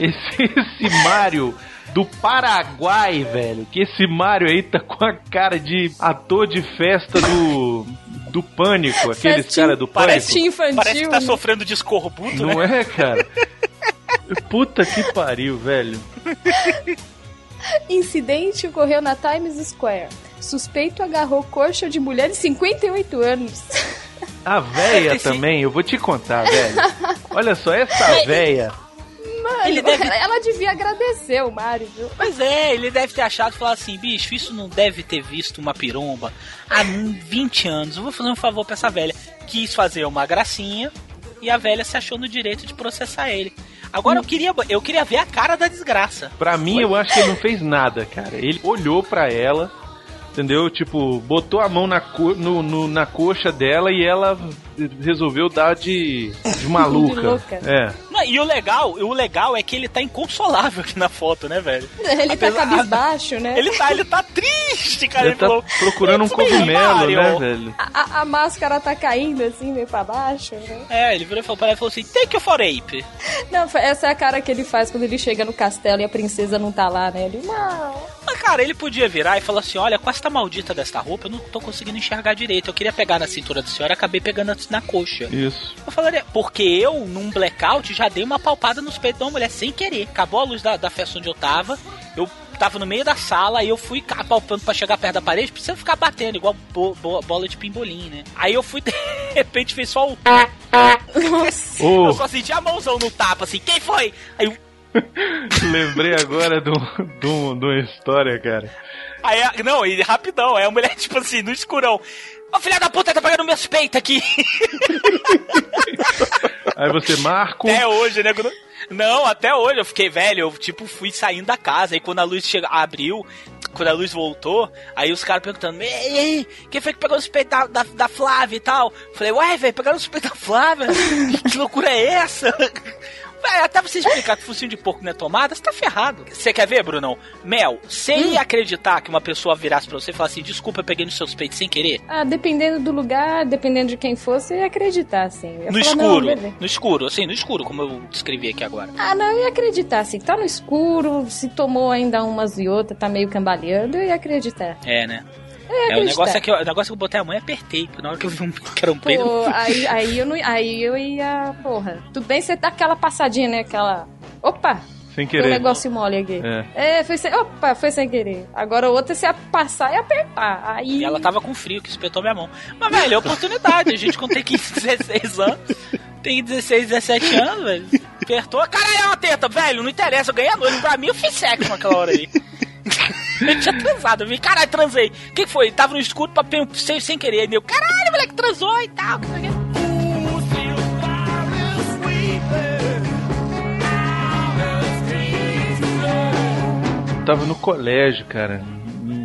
D: esse, esse Mario do Paraguai, velho. Que esse Mario aí tá com a cara de ator de festa do. do pânico, aqueles caras do
B: Parece-
D: pânico.
F: infantil.
B: Parece que tá
F: né?
B: sofrendo de escorbuto,
D: Não
B: né?
D: é, cara? Puta que pariu, velho.
F: Incidente ocorreu na Times Square. Suspeito agarrou coxa de mulher de 58 anos.
D: A véia
B: Esse-
D: também, eu vou te contar, velho. Olha só, essa véia.
F: Mano,
B: Ele deve-
F: ela devia agradecer o Mário, viu?
B: Pois é, ele deve ter achado e falar assim, bicho, isso não deve ter visto uma piromba há 20 anos. Eu vou fazer um favor pra essa velha. Quis fazer uma gracinha e a velha se achou no direito de processar ele. Agora eu queria, eu queria ver a cara da desgraça.
D: Pra mim, eu acho que ele não fez nada, cara. Ele olhou pra ela, entendeu? Tipo, botou a mão na, co no, no- na coxa dela e ela resolveu dar de, de maluca.
F: De louca.
D: É.
B: Não, e o legal, o legal é que ele tá inconsolável aqui na foto, né, velho?
F: Ele tá
B: Apesar-
F: cabisbaixo, né?
B: Ele tá, ele tá triste, cara.
D: Ele tá
B: falou,
D: procurando um
B: "It's me,
D: cogumelo,
B: Mario."
D: né, velho?
F: A, a- máscara tá caindo assim, meio pra baixo, né?
B: É, ele virou e falou pra ela e falou assim, take you for ape.
F: Não, essa é a cara que ele faz quando ele chega no castelo e a princesa não tá lá, né? Ele, não.
B: Mas, cara, ele podia virar e falar assim: olha, com esta maldita desta roupa, eu não tô conseguindo enxergar direito. Eu queria pegar na cintura da senhora, acabei pegando na coxa.
D: Isso.
B: Eu falaria, porque eu, num blackout, já dei uma palpada nos peitos de uma mulher sem querer. Acabou a luz da, da festa onde eu tava, eu tava no meio da sala, aí eu fui apalpando pra chegar perto da parede, precisa ficar batendo, igual bo- bo- bola de pimbolim, né? Aí eu fui, de repente, fez só o.
F: Nossa.
B: Eu só senti a mãozão no tapa, assim, quem foi? Aí, eu-
D: lembrei agora de uma história, cara.
B: Aí não, e rapidão, aí a mulher, tipo assim, no escurão. Ô filha da puta, tá pegando meus peitos aqui.
D: Aí você, Marco.
B: Até hoje, né? quando- Não, até hoje eu fiquei velho, eu tipo fui saindo da casa, aí quando a luz chega, abriu, quando a luz voltou, aí os caras perguntando, ei, ei, quem foi que pegou os peitos da, da, da Flávia e tal? Falei, ué, velho, pegaram os peitos da Flávia? que loucura é essa? Até você explicar que focinho de porco não é tomada, você tá ferrado. Você quer ver, Brunão? Mel, você ia acreditar que uma pessoa virasse pra você e falasse assim, desculpa, eu peguei nos seus peitos sem querer?
F: Ah, dependendo do lugar, dependendo de quem fosse, eu ia acreditar, ia
B: No
F: falar,
B: escuro, no escuro, assim, no escuro, como eu descrevi aqui agora.
F: Ah, não, eu ia acreditar, assim. Tá no escuro, se tomou ainda umas e outras, tá meio cambaleando, eu ia acreditar.
B: É, né?
F: Ia
B: É, o negócio é que eu, o negócio é que eu botei a mão e apertei, porque na hora que eu vi um, que era um peido.
F: Pô, aí, aí, eu não, aí eu ia. Porra. Tudo bem você dá aquela passadinha, né? Aquela. Opa!
D: Sem
F: Tem um
D: querer.
F: negócio mole aqui.
D: É.
F: É, foi sem. Opa, foi sem querer. Agora o outro é se passar e apertar. Aí.
B: E ela tava com frio, que espetou minha mão. Mas, velho, é oportunidade. A gente, quando tem 15, 16 anos, tem 16, 17 anos, velho. Apertou, caralho, é uma teta, velho, não interessa, eu ganhei a noite. Pra mim, eu fiz sexo naquela hora aí. Eu tinha transado, eu vi, caralho, transei. O que foi? Tava no escuro, papel sem, sem querer. Aí caralho, moleque, transou e tal. que.
D: Tava no colégio, cara.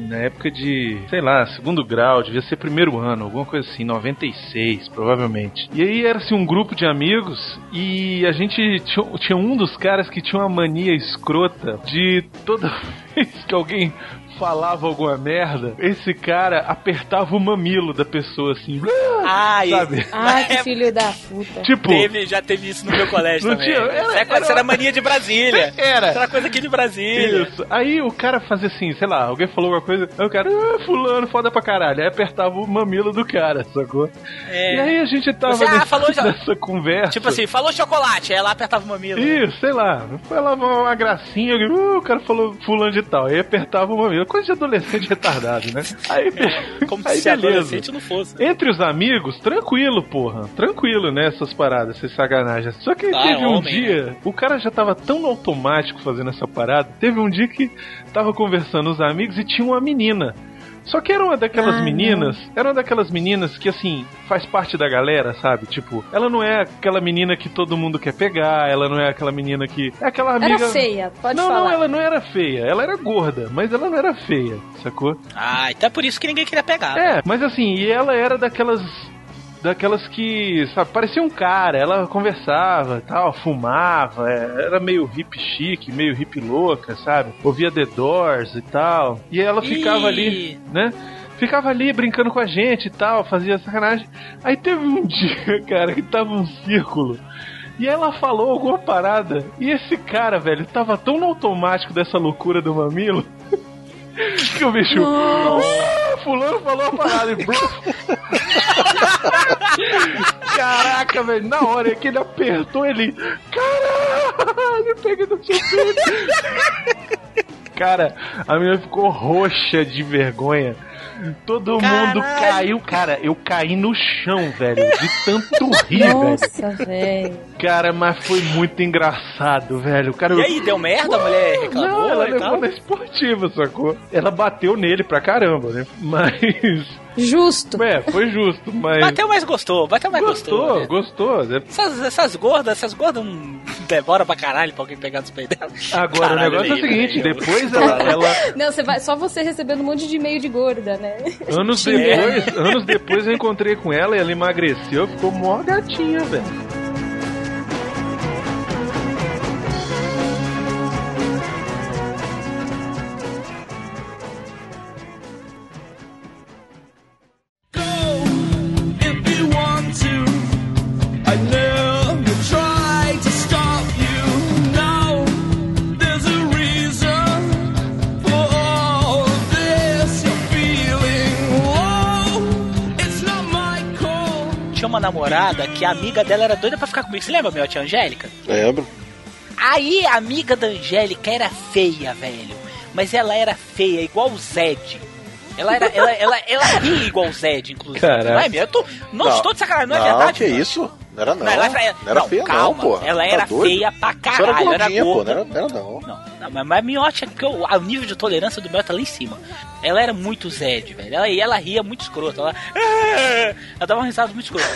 D: Na época de, sei lá, segundo grau, devia ser primeiro ano, alguma coisa assim, 96, provavelmente. E aí era assim um grupo de amigos e a gente tinha, tinha um dos caras que tinha uma mania escrota de toda vez que alguém falava alguma merda, esse cara apertava o mamilo da pessoa assim.
B: Ai,
D: Sabe?
F: Ah, que filho da puta.
D: Tipo,
B: Teve, já teve isso no meu colégio
D: Não
B: também.
D: tinha? Era-
B: isso, é, coisa- isso
D: era-
B: era mania de Brasília.
D: Era.
B: Isso era coisa aqui de Brasília.
D: Isso. Aí o cara fazia assim, sei lá, alguém falou alguma coisa, aí o cara, ah, fulano, foda pra caralho. Aí apertava o mamilo do cara, sacou?
B: É.
D: E aí a gente tava
B: Você, ah,
D: nesse-
B: falou já-
D: nessa conversa.
B: Tipo assim, falou chocolate, aí ela apertava o mamilo.
D: Isso, sei lá, foi lá uma, uma gracinha, uh, o cara falou fulano de tal, aí apertava o mamilo, coisa de adolescente retardado, né? Aí,
B: Como
D: aí
B: se
D: beleza.
B: adolescente não fosse.
D: Entre os amigos, tranquilo, porra. Tranquilo, né? Essas paradas, essas saganagens. Só que
B: Ah,
D: teve um
B: homem,
D: dia, o cara já tava tão automático fazendo essa parada. Teve um dia que tava conversando os amigos e tinha uma menina. Só que era uma daquelas
F: Ah,
D: meninas, era uma daquelas meninas que assim, faz parte da galera, sabe? Tipo, ela não é aquela menina que todo mundo quer pegar, ela não é aquela menina que. É aquela amiga.
F: Era feia, pode
D: não,
F: falar.
D: não, ela não era feia. Ela era gorda, mas ela não era feia, sacou?
B: Ah, então é por isso que ninguém queria pegar.
D: É, mas assim, e ela era daquelas. Daquelas que, sabe, parecia um cara, ela conversava e tal, fumava, é, era meio hippie chique, meio hippie louca, sabe? Ouvia The Doors e tal. E ela ficava
B: Ih.
D: ali, né? Ficava ali brincando com a gente e tal, fazia sacanagem. Aí teve um dia, cara, que tava um círculo. E ela falou alguma parada. E esse cara, velho, tava tão no automático dessa loucura do mamilo. Que o bicho. "Ah, fulano falou a parada e. Caraca, velho, na hora que ele apertou, ele. Caralho, peguei no seu peito. Cara, a menina ficou roxa de vergonha. Todo mundo
B: Caralho.
D: caiu, cara. Eu caí no chão, velho, de tanto rir, velho.
F: Nossa, velho.
D: Cara, mas foi muito engraçado, velho. Cara,
B: E
D: eu-
B: aí, deu merda? A mulher reclamou
D: Não, ela levou na esportiva, sacou? Ela bateu nele pra caramba, né? Mas.
F: Justo.
D: É, foi justo, mas.
B: Bateu, mas gostou. Bateu, mas gostou.
D: Gostou,
B: né?
D: gostou.
B: Essas, essas gordas, essas gordas não devoram pra caralho pra alguém pegar nos peitos dela.
D: Agora
B: Caralho,
D: o negócio é o seguinte, depois ela, ela-
F: Não, você vai, só você recebendo um monte de e-mail de gorda, né?
D: anos depois, anos depois eu encontrei com ela e ela emagreceu, ficou mó gatinha, velho.
B: Que a amiga dela era doida pra ficar comigo. Você lembra, meu tia Angélica?
A: Lembro.
B: Aí a amiga da Angélica era feia, velho. Mas ela era feia, igual o Zed. Ela era. Ela, ela, ela ria igual o Zed, inclusive.
D: Caraca.
B: Não é mesmo? Eu tô, não, estou de sacanagem, não é
A: não,
B: verdade?
A: que
B: mano?
A: isso? Não era não.
B: Não, ela
A: Não,
B: era-
A: era
B: não,
A: feia
B: calma,
A: não, pô.
B: ela
A: Tá
B: era
A: doido?
B: feia pra
A: era
B: caralho, era
A: gordinha, pô.
B: gorda.
A: Não era, não era não.
B: Não, mas, mas miote é porque o, o nível de tolerância do meu tá lá em cima. Ela era muito Zed, velho. Ela, e ela ria muito escroto. Ela, ela dava uma risada muito escrota.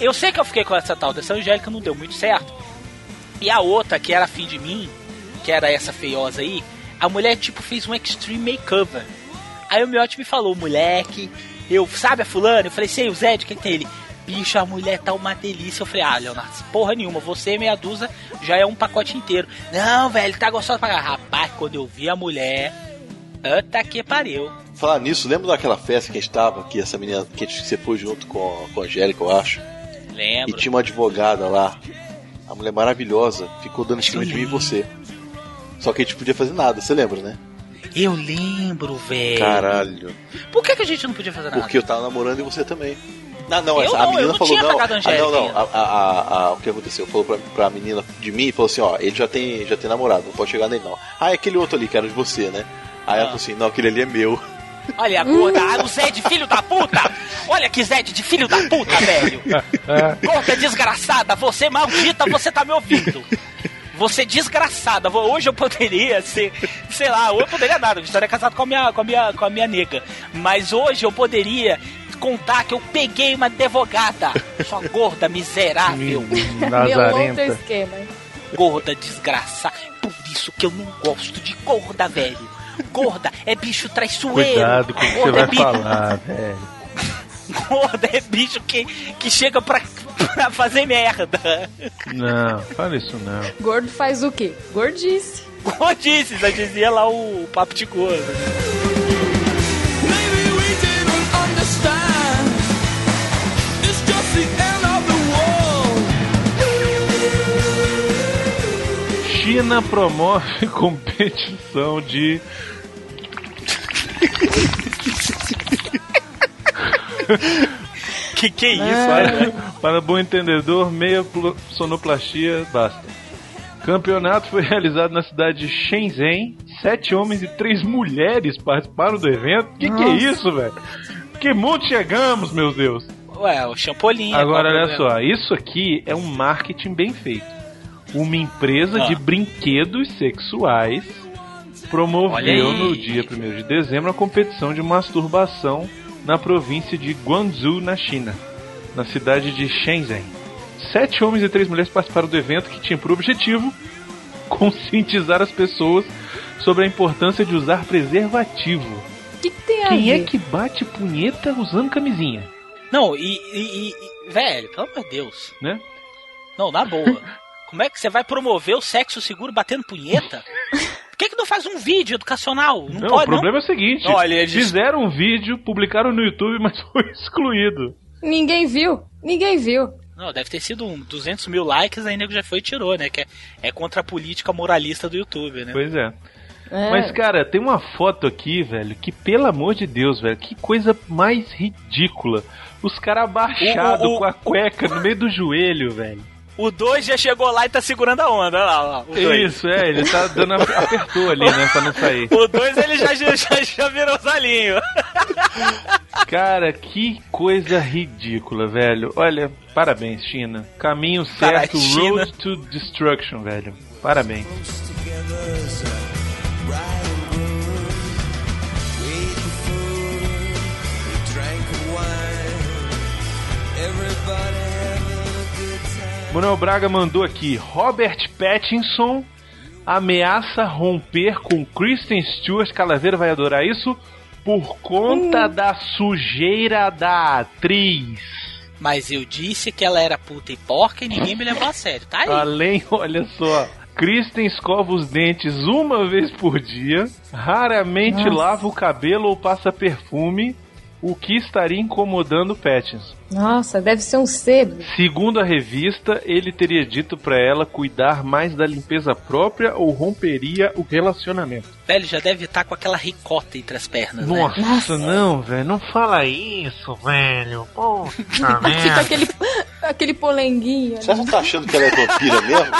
B: Eu sei que eu fiquei com essa tal dessa Angélica, não deu muito certo. E a outra, que era fim de mim, que era essa feiosa aí, a mulher, tipo, fez um extreme makeover. Aí o miote me falou, moleque, eu, sabe a fulana? Eu falei, sei, o Zed, quem tem ele? Bicho, a mulher tá uma delícia. Eu falei, ah, Leonardo, porra nenhuma, você e meia dúzia já é um pacote inteiro. Não, velho, tá gostoso pra caralho. Rapaz, quando eu vi a mulher, puta que pariu.
A: Falar nisso, lembra daquela festa que a gente tava, que essa menina, que você foi junto com, com a Angélica, eu acho? E
B: Lembro.
A: tinha uma advogada lá, a mulher maravilhosa, ficou dando em cima de mim e você. Só que a gente podia fazer nada, você lembra, né?
B: Eu lembro, velho.
A: Caralho.
B: Por que, que a gente não podia fazer nada?
A: Porque eu tava namorando e você também. Não, não,
B: Eu
A: essa,
B: não,
A: a menina
B: não
A: falou
B: tinha
A: não. ah, não, não. A, a, a- o que aconteceu? Falou pra, pra menina de mim e falou assim: ó, ele já tem, já tem namorado, não pode chegar nele não. Ah, é aquele outro ali que era de você, né? Aí ela falou assim: não, aquele ali é meu.
B: Olha a gorda, ah, o Zed, filho da puta! Olha que Zed de filho da puta, velho! Gorda desgraçada, você maldita, você tá me ouvindo! Você desgraçada, hoje eu poderia ser, sei lá, hoje eu poderia nada, eu estaria casado com a minha, com a minha, com a minha nega. Mas hoje eu poderia contar que eu peguei uma advogada, sua gorda miserável,
F: Melou o teu esquema.
B: gorda desgraçada. Por isso que eu não gosto de gorda, velho. Gorda é bicho traiçoeiro.
D: Cuidado com o que você
B: gorda é
D: vai
B: bicho,
D: falar, velho.
B: Gorda é bicho que, que chega pra, pra fazer merda.
D: Não, fala isso não.
F: Gordo faz o quê? Gordice.
B: Gordice, já dizia lá o papo de gordo.
D: China promove competição de.
B: Que que é isso,
D: Para, para bom entendedor, meia sonoplastia basta. Campeonato foi realizado na cidade de Shenzhen. Sete homens e três mulheres participaram do evento. Que que é
B: Nossa.
D: isso, velho? Que mundo chegamos, meu Deus?
B: Ué, o champolim.
D: Agora,
B: qual o
D: olha
B: problema?
D: só, isso aqui é um marketing bem feito. Uma empresa
B: Ah.
D: de brinquedos sexuais promoveu no dia 1 de dezembro a competição de masturbação na província de Guangzhou, na China, na cidade de Shenzhen. Sete homens e três mulheres participaram do evento que tinha por objetivo conscientizar as pessoas sobre a importância de usar preservativo.
F: O que, que tem a
D: Quem
F: ver?
D: é que bate punheta usando camisinha?
B: Não, e, e- e- e- Velho, pelo amor de Deus.
D: Né?
B: Não, na boa. Como é que você vai promover o sexo seguro batendo punheta? Por que, que não faz um vídeo educacional? Não,
D: Não,
B: pode,
D: o problema
B: não?
D: é o seguinte:
B: Olha, eles-
D: fizeram um vídeo, publicaram no YouTube, mas foi excluído.
F: Ninguém viu. Ninguém viu.
B: Não, deve ter sido um 200 mil likes, aí nego já foi e tirou, né? Que é, é contra a política moralista do YouTube, né?
D: Pois é.
F: É.
D: Mas, cara, tem uma foto aqui, velho, que pelo amor de Deus, velho, que coisa mais ridícula. Os caras abaixados com a cueca no meio do joelho, velho.
B: O 2 já chegou lá e tá segurando a onda. Olha lá, olha lá. O 2.
D: Isso, é, ele tá dando. apertou ali, né, pra não sair.
B: O 2 ele já, já, já virou zalinho.
D: Cara, que coisa ridícula, velho. Olha, parabéns, China. Caminho
B: Cara,
D: certo,
B: China.
D: road to destruction, velho. Parabéns. Manuel Braga mandou aqui: Robert Pattinson ameaça romper com Kristen Stewart. Calaveira vai adorar isso por conta da sujeira da atriz.
B: Mas eu disse que ela era puta e porca e ninguém me levou a sério, tá aí.
D: Além, olha só. Kristen escova os dentes uma vez por dia, raramente
F: Nossa.
D: lava o cabelo ou passa perfume, o que estaria incomodando Pattinson.
F: Nossa, deve ser um sebo.
D: Segundo a revista, ele teria dito pra ela cuidar mais da limpeza própria ou romperia o relacionamento.
B: Velho, já deve estar com aquela ricota entre as pernas, né?
D: Nossa,
F: Nossa.
D: não, velho, não fala isso, velho. Poxa
F: Fica
D: merda.
F: aquele, aquele polenguinho.
A: Você já tá achando que ela é vampira mesmo?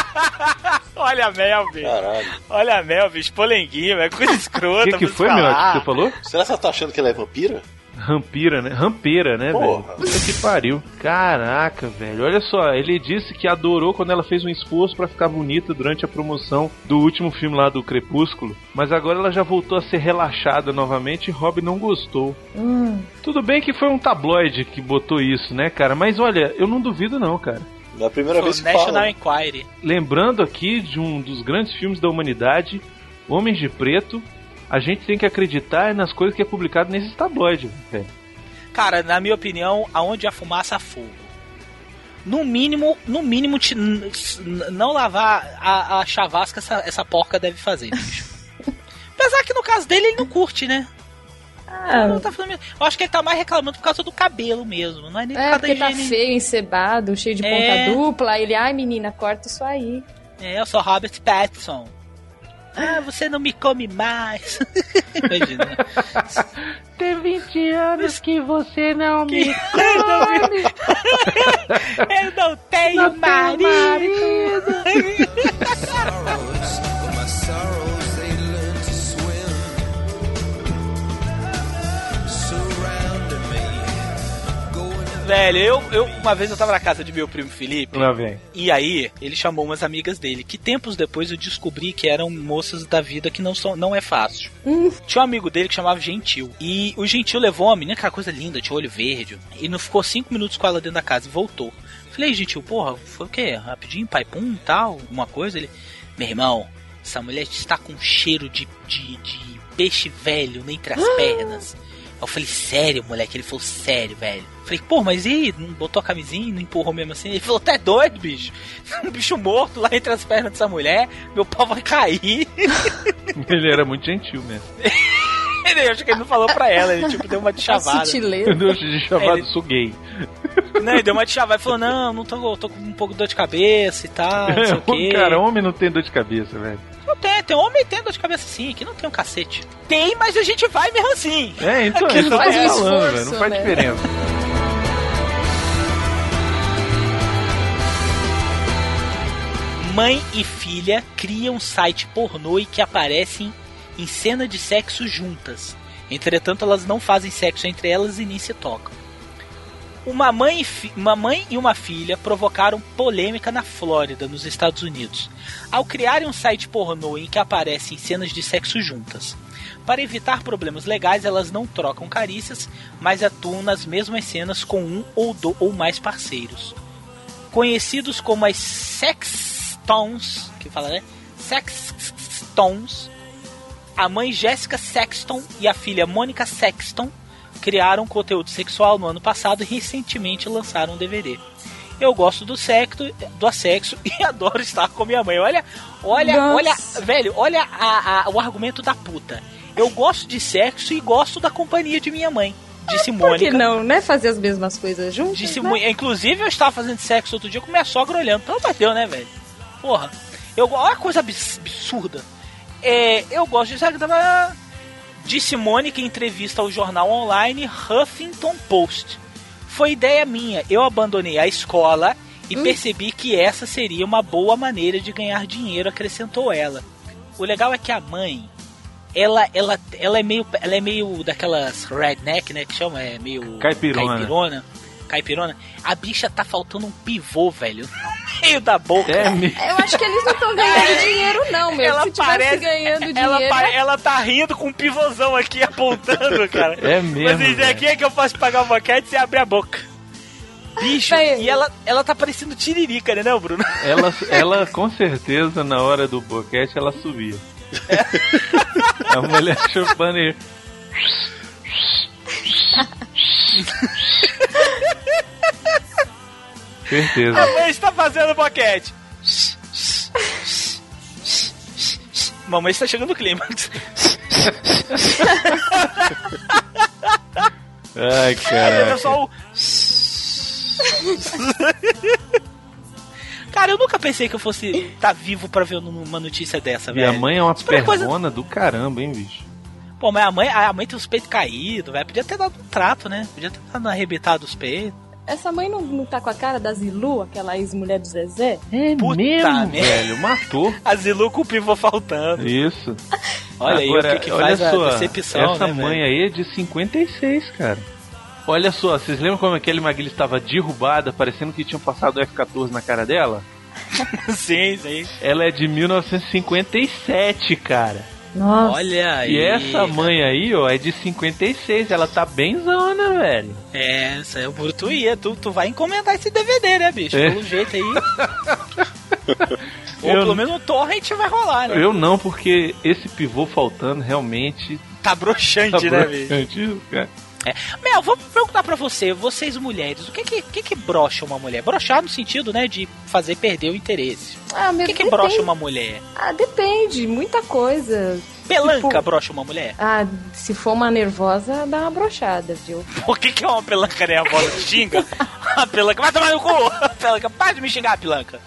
B: Olha a Melvin.
A: Caralho.
B: Olha a Melvin, espolenguinho, é coisa
D: O
B: escrota.
D: que, que
B: te
D: foi,
B: falar.
D: meu? que você falou?
A: Será que você tá achando que ela é vampira?
D: Rampira, né? Rampeira, né,
A: Porra.
D: velho? Puta que pariu. Caraca, velho. Olha só, ele disse que adorou quando ela fez um esforço pra ficar bonita durante a promoção do último filme lá do Crepúsculo. Mas agora ela já voltou a ser relaxada novamente e Rob não gostou.
F: Hum,
D: Tudo bem que foi um tabloide que botou isso, né, cara? Mas olha, eu não duvido não, cara.
A: É a primeira
B: Foi
A: vez que
B: National
A: fala.
B: Enquiry.
D: Lembrando aqui de um dos grandes filmes da humanidade, Homens de Preto, a gente tem que acreditar nas coisas que é publicado nesses tabloides.
B: Cara, na minha opinião, aonde há fumaça há fogo. No mínimo, no mínimo, te- não lavar a, a chavasca essa, essa porca deve fazer, bicho. Apesar que no caso dele ele não curte, né?
F: ah,
B: Não tá falando. Eu acho que ele tá mais reclamando por causa do cabelo mesmo. Não é nem por
F: é
B: causa da
F: porque tá
B: higiene.
F: feio, encebado, cheio de
B: É.
F: ponta dupla. Ele, ai menina, corta isso aí.
B: É, eu sou Robert Pattinson. Ah, você não me come mais. Imagina. né?
D: Tem 20 anos que você não me
B: Eu não tenho marido. Velho, eu, eu uma vez eu tava na casa de meu primo Felipe.
D: Lá vem.
B: E aí, ele chamou umas amigas dele, que tempos depois eu descobri que eram moças da vida que não, são, não é fácil. Tinha um amigo dele que chamava Gentil. E o Gentil levou uma menina, aquela coisa linda, de olho verde. E não ficou cinco minutos com ela dentro da casa e voltou. Falei, Gentil, porra, foi o quê? Rapidinho, pai pum, tal, alguma coisa? Ele, meu irmão, essa mulher está com cheiro de, de, de peixe velho entre as pernas. Eu falei, sério, moleque? Ele falou, sério, velho. Falei, pô, mas e aí? Não botou a camisinha, não empurrou mesmo assim? Ele falou, tá doido, bicho? Um bicho morto lá entre as pernas dessa mulher, meu pau vai cair.
D: Ele era muito gentil mesmo.
B: Ele, acho que ele não falou pra ela, ele tipo deu uma de
F: A
B: chavada.
F: sutileza.
D: Deus de chamado
B: Ele-
D: sou gay.
B: Não, ele deu uma de chavada e falou, não, não tô, tô com um pouco de dor de cabeça e tal, não sei o quê.
D: Cara, homem não tem dor de cabeça, velho.
B: Não tem, tem homem tem dor de cabeça sim, aqui não tem um cacete. Tem, mas a gente vai mesmo assim.
D: É, então,
B: Aqui
D: isso que eu tô
B: um
D: falando, velho. Não faz
F: né?
D: diferença.
B: Mãe e filha criam um site pornô e que aparecem em cena de sexo juntas. Entretanto, elas não fazem sexo entre elas e nem se tocam. Uma mãe, e uma mãe e uma filha provocaram polêmica na Flórida, nos Estados Unidos, ao criarem um site pornô em que aparecem cenas de sexo juntas. Para evitar problemas legais, elas não trocam carícias, mas atuam nas mesmas cenas com um ou, do, ou mais parceiros conhecidos como as Sextons, que fala, né? Sextons. A mãe Jessica Sexton e a filha Mônica Sexton criaram conteúdo sexual no ano passado e recentemente lançaram um DVD. Eu gosto do sexo, do assexo e adoro estar com minha mãe. Olha, olha,
F: Nossa.
B: olha, velho, olha a- a- o argumento da puta. Eu gosto de sexo e gosto da companhia de minha mãe. Disse
F: Por
B: Mônica.
F: que não, né? Fazer as mesmas coisas juntos?
B: Disse
F: né?
B: Inclusive, eu estava fazendo sexo outro dia com minha sogra olhando. Então bateu, né, velho? Porra. Eu, olha a coisa abs- absurda. É, eu gosto de Sagrada de Simone, que entrevista ao jornal online Huffington Post. Foi ideia minha. Eu abandonei a escola e percebi que essa seria uma boa maneira de ganhar dinheiro, acrescentou ela. O legal é que a mãe, ela, ela, ela é meio, ela é meio daquelas redneck, né, que chama, é meio
D: Caipirona.
B: caipirona, caipirona. A bicha tá faltando um pivô, velho, meio da boca.
D: É.
F: Eu acho que eles não estão ganhando dinheiro, não, meu.
B: Ela
F: Se
B: parece-
F: ganhando
B: Ela,
F: dinheiro.
B: pa- ela tá rindo com um pivôzão aqui apontando, cara.
D: É mesmo,
B: Mas isso aqui é que eu posso pagar uma boquete e abrir a boca. Bicho,
F: Vai-
B: e ela, ela tá parecendo tiririca, né, não, Bruno?
D: Ela, ela com certeza na hora do boquete ela subia. A mulher chupando e. Certeza.
B: A mãe está fazendo boquete. Mamãe está chegando no clímax.
D: Ai, cara.
B: o só o... Cara, eu nunca pensei que eu fosse estar vivo pra ver uma notícia dessa,
D: E
B: velho.
D: a mãe é uma
B: foi coisa-
D: pergona do caramba, hein, bicho?
B: Pô, mas a mãe, a mãe tem os peitos caídos, velho. Podia ter dado um trato, né? Podia ter dado arrebitado os peitos.
F: Essa mãe não, não tá com a cara da Zilu, aquela ex-mulher do Zezé?
D: É
B: Puta
D: mesmo, velho. Matou.
B: A Zilu com o pivô faltando.
D: Isso.
B: Olha aí
D: Agora,
B: o que, que
D: olha
B: faz
D: só,
B: a decepção,
D: Essa
B: né,
D: mãe
B: velho?
D: aí é de 56, cara. Olha só, vocês lembram como aquele Maguila estava derrubada, parecendo que tinham passado o F-14 na cara dela?
B: sim, sim.
D: Ela é de 1957, cara.
F: Nossa.
B: Olha aí.
D: E essa mãe aí, ó, é de 56. Ela tá benzona, velho.
B: É, essa é o Bruto ia. Tu, tu vai encomendar esse DVD, né, bicho?
D: É.
B: Pelo jeito aí. Ou
D: Eu-
B: pelo menos o torrent vai rolar, né?
D: Eu não, porque esse pivô faltando realmente
B: Tá broxante,
D: tá
B: né, bicho?
D: broxante isso, cara.
B: É. Mel, vou perguntar pra você, vocês mulheres, o que que, que que brocha uma mulher? Brochar no sentido, né, de fazer perder o interesse.
F: Ah,
B: O
F: meu
B: que que
F: depende.
B: brocha uma mulher?
F: Ah, depende, muita coisa.
B: Pelanca
F: Tipo-
B: brocha uma mulher?
F: Ah, se for uma nervosa, dá uma brochada, viu?
B: Por que que é uma pelanca nervosa que xinga? A pelanca, vai tomar no cu! A pelanca, para de me xingar, pelanca.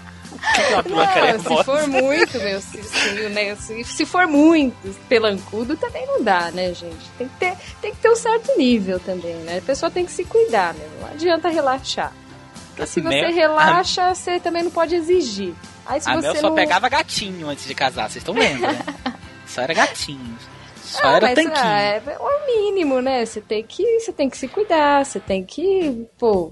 B: É
F: Não, se for muito, meu, se, se, né, se, se for muito pelancudo, também não dá, né, gente? Tem que, ter, tem que ter um certo nível também, né? A pessoa tem que se cuidar, né? Não adianta relaxar. Porque se você relaxa, você também não pode exigir. Aí se
B: A
F: você
B: Mel só
F: não...
B: pegava gatinho antes de casar, vocês estão vendo, né? Só era gatinho. Só
F: Ah,
B: era
F: mas,
B: tanquinho.
F: ah, é, é o mínimo, né? Você tem que, você tem que se cuidar, você tem que, pô.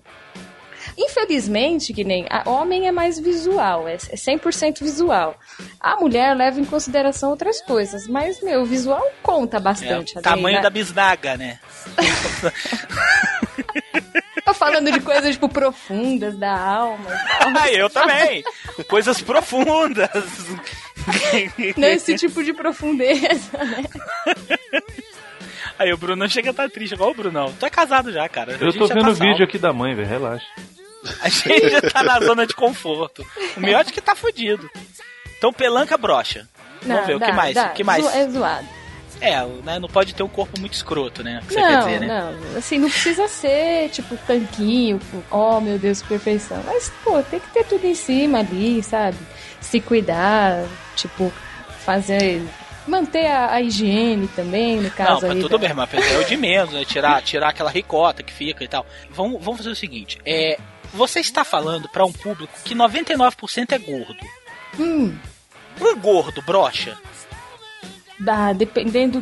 F: Infelizmente, que nem a homem é mais visual, é é 100% visual. A mulher leva em consideração outras coisas, mas meu, o visual conta
B: É,
F: bastante.
B: o tamanho
F: né?
B: da bisnaga, né?
F: Tô falando de coisas tipo profundas da alma.
B: Ah, eu também. Coisas profundas.
F: Nesse tipo de profundeza, né?
B: Aí o Bruno chega a estar triste, igual o Brunão. Tu é casado já, cara.
D: Eu tô
B: já
D: vendo
B: tá
D: o vídeo aqui da mãe, velho. Relaxa.
B: A gente já tá na zona de conforto. O miote que tá fudido. Então pelanca brocha. Vamos ver, o que
F: dá,
B: mais?
F: dá.
B: O que mais?
F: É zoado.
B: É, né, não pode ter um corpo muito escroto, né? Que você
F: não,
B: quer dizer, né?
F: não. Assim, não precisa ser, tipo, tanquinho, oh meu Deus, que perfeição. Mas, pô, tem que ter tudo em cima ali, sabe? Se cuidar, tipo, fazer. Manter a, a higiene também, no
B: Não,
F: caso
B: mas
F: aí.
B: tudo
F: da-
B: bem, mas é o de menos, né? Tirar, tirar aquela ricota que fica e tal. Vamos, vamos fazer o seguinte: é, você está falando pra um público que 99% é gordo.
F: Hum,
B: Um gordo brocha?
F: dá, dependendo.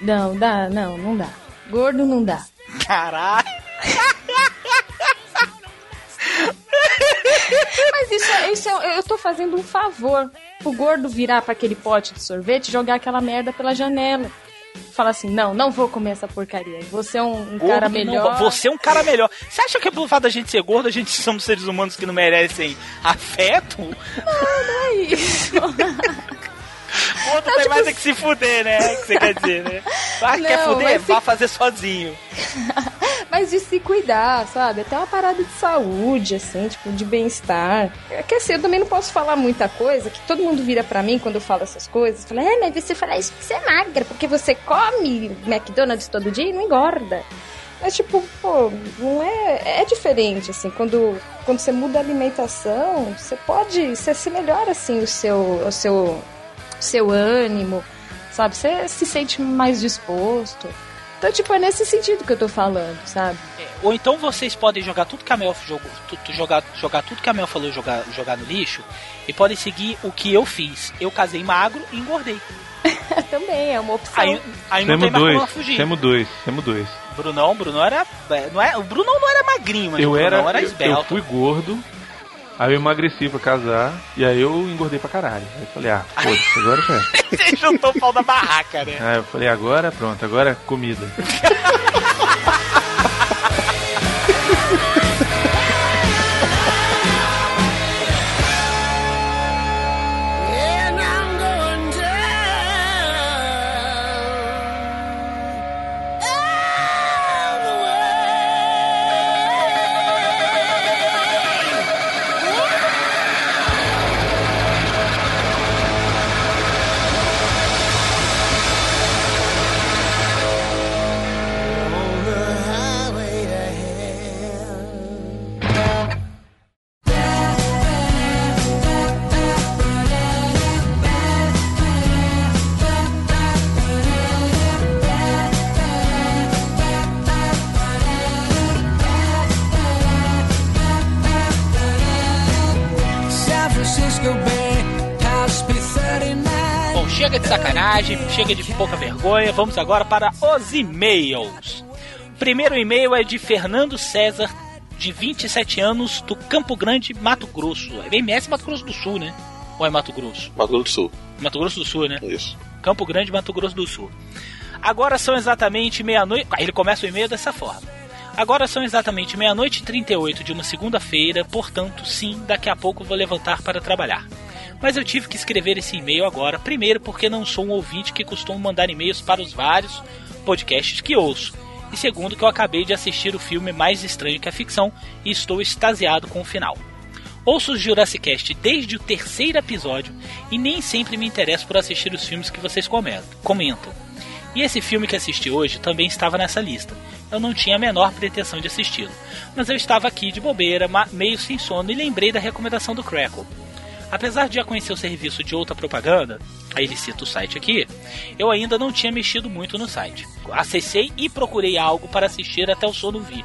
F: Não, dá, não, não dá. Gordo não dá.
B: Caralho!
F: Mas isso, é- isso é, eu tô fazendo um favor. O gordo virar pra aquele pote de sorvete e jogar aquela merda pela janela. Falar assim, não, não vou comer essa porcaria. Você é um, um cara
B: Gordo não-
F: melhor.
B: você é um cara melhor. Você acha que pelo fato da gente ser gordo, a gente somos seres humanos que não merecem afeto?
F: Não é isso.
B: O outro tem mais é que se fuder, né? É o que você quer dizer, né? Ah, quer
F: Não,
B: fuder?
F: mas se-
B: Vá fazer sozinho.
F: Mas de se cuidar, sabe? Até uma parada de saúde, assim, tipo, de bem-estar. É que assim, eu também não posso falar muita coisa, que todo mundo vira pra mim quando eu falo essas coisas. Fala, é, mas você fala isso porque você é magra, porque você come McDonald's todo dia e não engorda. Mas, tipo, pô, não é. É diferente, assim, quando, quando você muda a alimentação, você pode. Você, você melhora, assim, o seu. O seu seu ânimo, sabe? Você se sente mais disposto. Então, tipo, é nesse sentido que eu tô falando, sabe?
B: Ou então vocês podem jogar tudo que a Mel jogou, tu- tu jogar, jogar tudo que a Mel falou jogar, jogar no lixo e podem seguir o que eu fiz. Eu casei magro e engordei.
F: Também é uma opção.
B: Aí, aí não
D: Temos
B: tem mais como
D: dois,
B: ela fugir.
D: temos dois, temos dois.
B: Brunão, Brunão era. é, Não é, o Brunão não era magrinho, mas
D: Eu
B: o Brunão
D: era,
B: era
D: eu, eu
B: esbelto.
D: fui gordo, aí eu emagreci pra casar, e aí eu engordei pra caralho. Aí eu falei, ah, foda-se, agora já. é.
B: Você juntou o pau da barraca, né?
D: Aí eu falei, agora pronto, agora é comida.
B: sacanagem, chega de pouca vergonha, vamos agora para os e-mails. O primeiro e-mail é de Fernando César, de 27 anos, do Campo Grande, Mato Grosso. É MS Mato Grosso do Sul, né? Ou é Mato Grosso?
A: Mato Grosso do Sul.
B: Mato Grosso do Sul, né?
A: Isso.
B: Campo Grande, Mato Grosso do Sul. Agora são exatamente meia-noite. Ele começa o e-mail dessa forma. Agora são exatamente meia-noite e 38 de uma segunda-feira, portanto, sim, daqui a pouco vou levantar para trabalhar. Mas eu tive que escrever esse e-mail agora, primeiro porque não sou um ouvinte que costuma mandar e-mails para os vários podcasts que ouço. E segundo que eu acabei de assistir o filme mais estranho que a ficção e estou extasiado com o final. Ouço o Jurassic Cast desde o terceiro episódio e nem sempre me interesso por assistir os filmes que vocês comentam. E esse filme que assisti hoje também estava nessa lista. Eu não tinha a menor pretensão de assisti-lo, mas eu estava aqui de bobeira, meio sem sono e lembrei da recomendação do Crackle. Apesar de já conhecer o serviço de outra propaganda, aí ele cita o site aqui, eu ainda não tinha mexido muito no site. Acessei e procurei algo para assistir até o sono vir.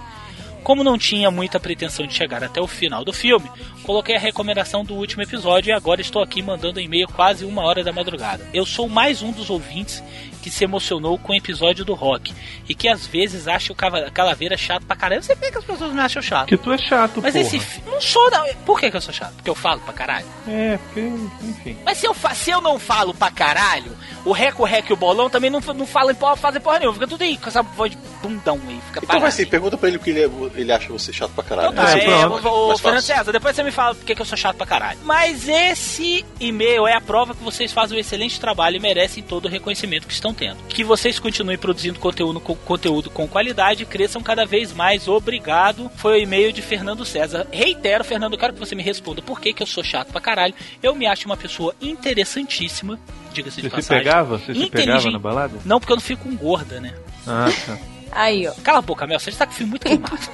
B: Como não tinha muita pretensão de chegar até o final do filme, coloquei a recomendação do último episódio e agora estou aqui mandando um e-mail quase uma hora da madrugada. Eu sou mais um dos ouvintes que se emocionou com o episódio do rock e que às vezes acha o Calaveira chato pra caralho. Sei por que as pessoas me acham chato.
D: Que tu é chato,
B: Mas
D: porra.
B: esse não sou não. Por que, que eu sou chato? Porque eu falo pra caralho.
D: É, porque, enfim.
B: Mas se eu, fa- se eu não falo pra caralho, o Reco, o Reco e o Bolão também não, não falam em porra, fazem porra nenhuma. Fica tudo aí com essa voz de bundão aí. Fica
A: Então vai assim, pergunta pra ele o que ele, é- ele acha você chato pra caralho.
B: Então tá,
A: Esse
B: é, o, Fernando. César, depois você me fala porque que eu sou chato pra caralho. Mas esse e-mail é a prova que vocês fazem um excelente trabalho e merecem todo o reconhecimento que estão tendo. Que vocês continuem produzindo conteúdo com, conteúdo com qualidade e cresçam cada vez mais. Obrigado. Foi o e-mail de Fernando César. Reitero, Fernando, eu quero que você me responda por que, que eu sou chato pra caralho. Eu me acho uma pessoa interessantíssima, diga-se de
D: Você se
B: passagem.
D: pegava? Você se pegava na balada?
B: Não, porque eu não fico com gorda, né?
D: Ah, tá.
F: Aí, ó.
B: Cala a boca, Mel, você já tá com o filme muito queimado.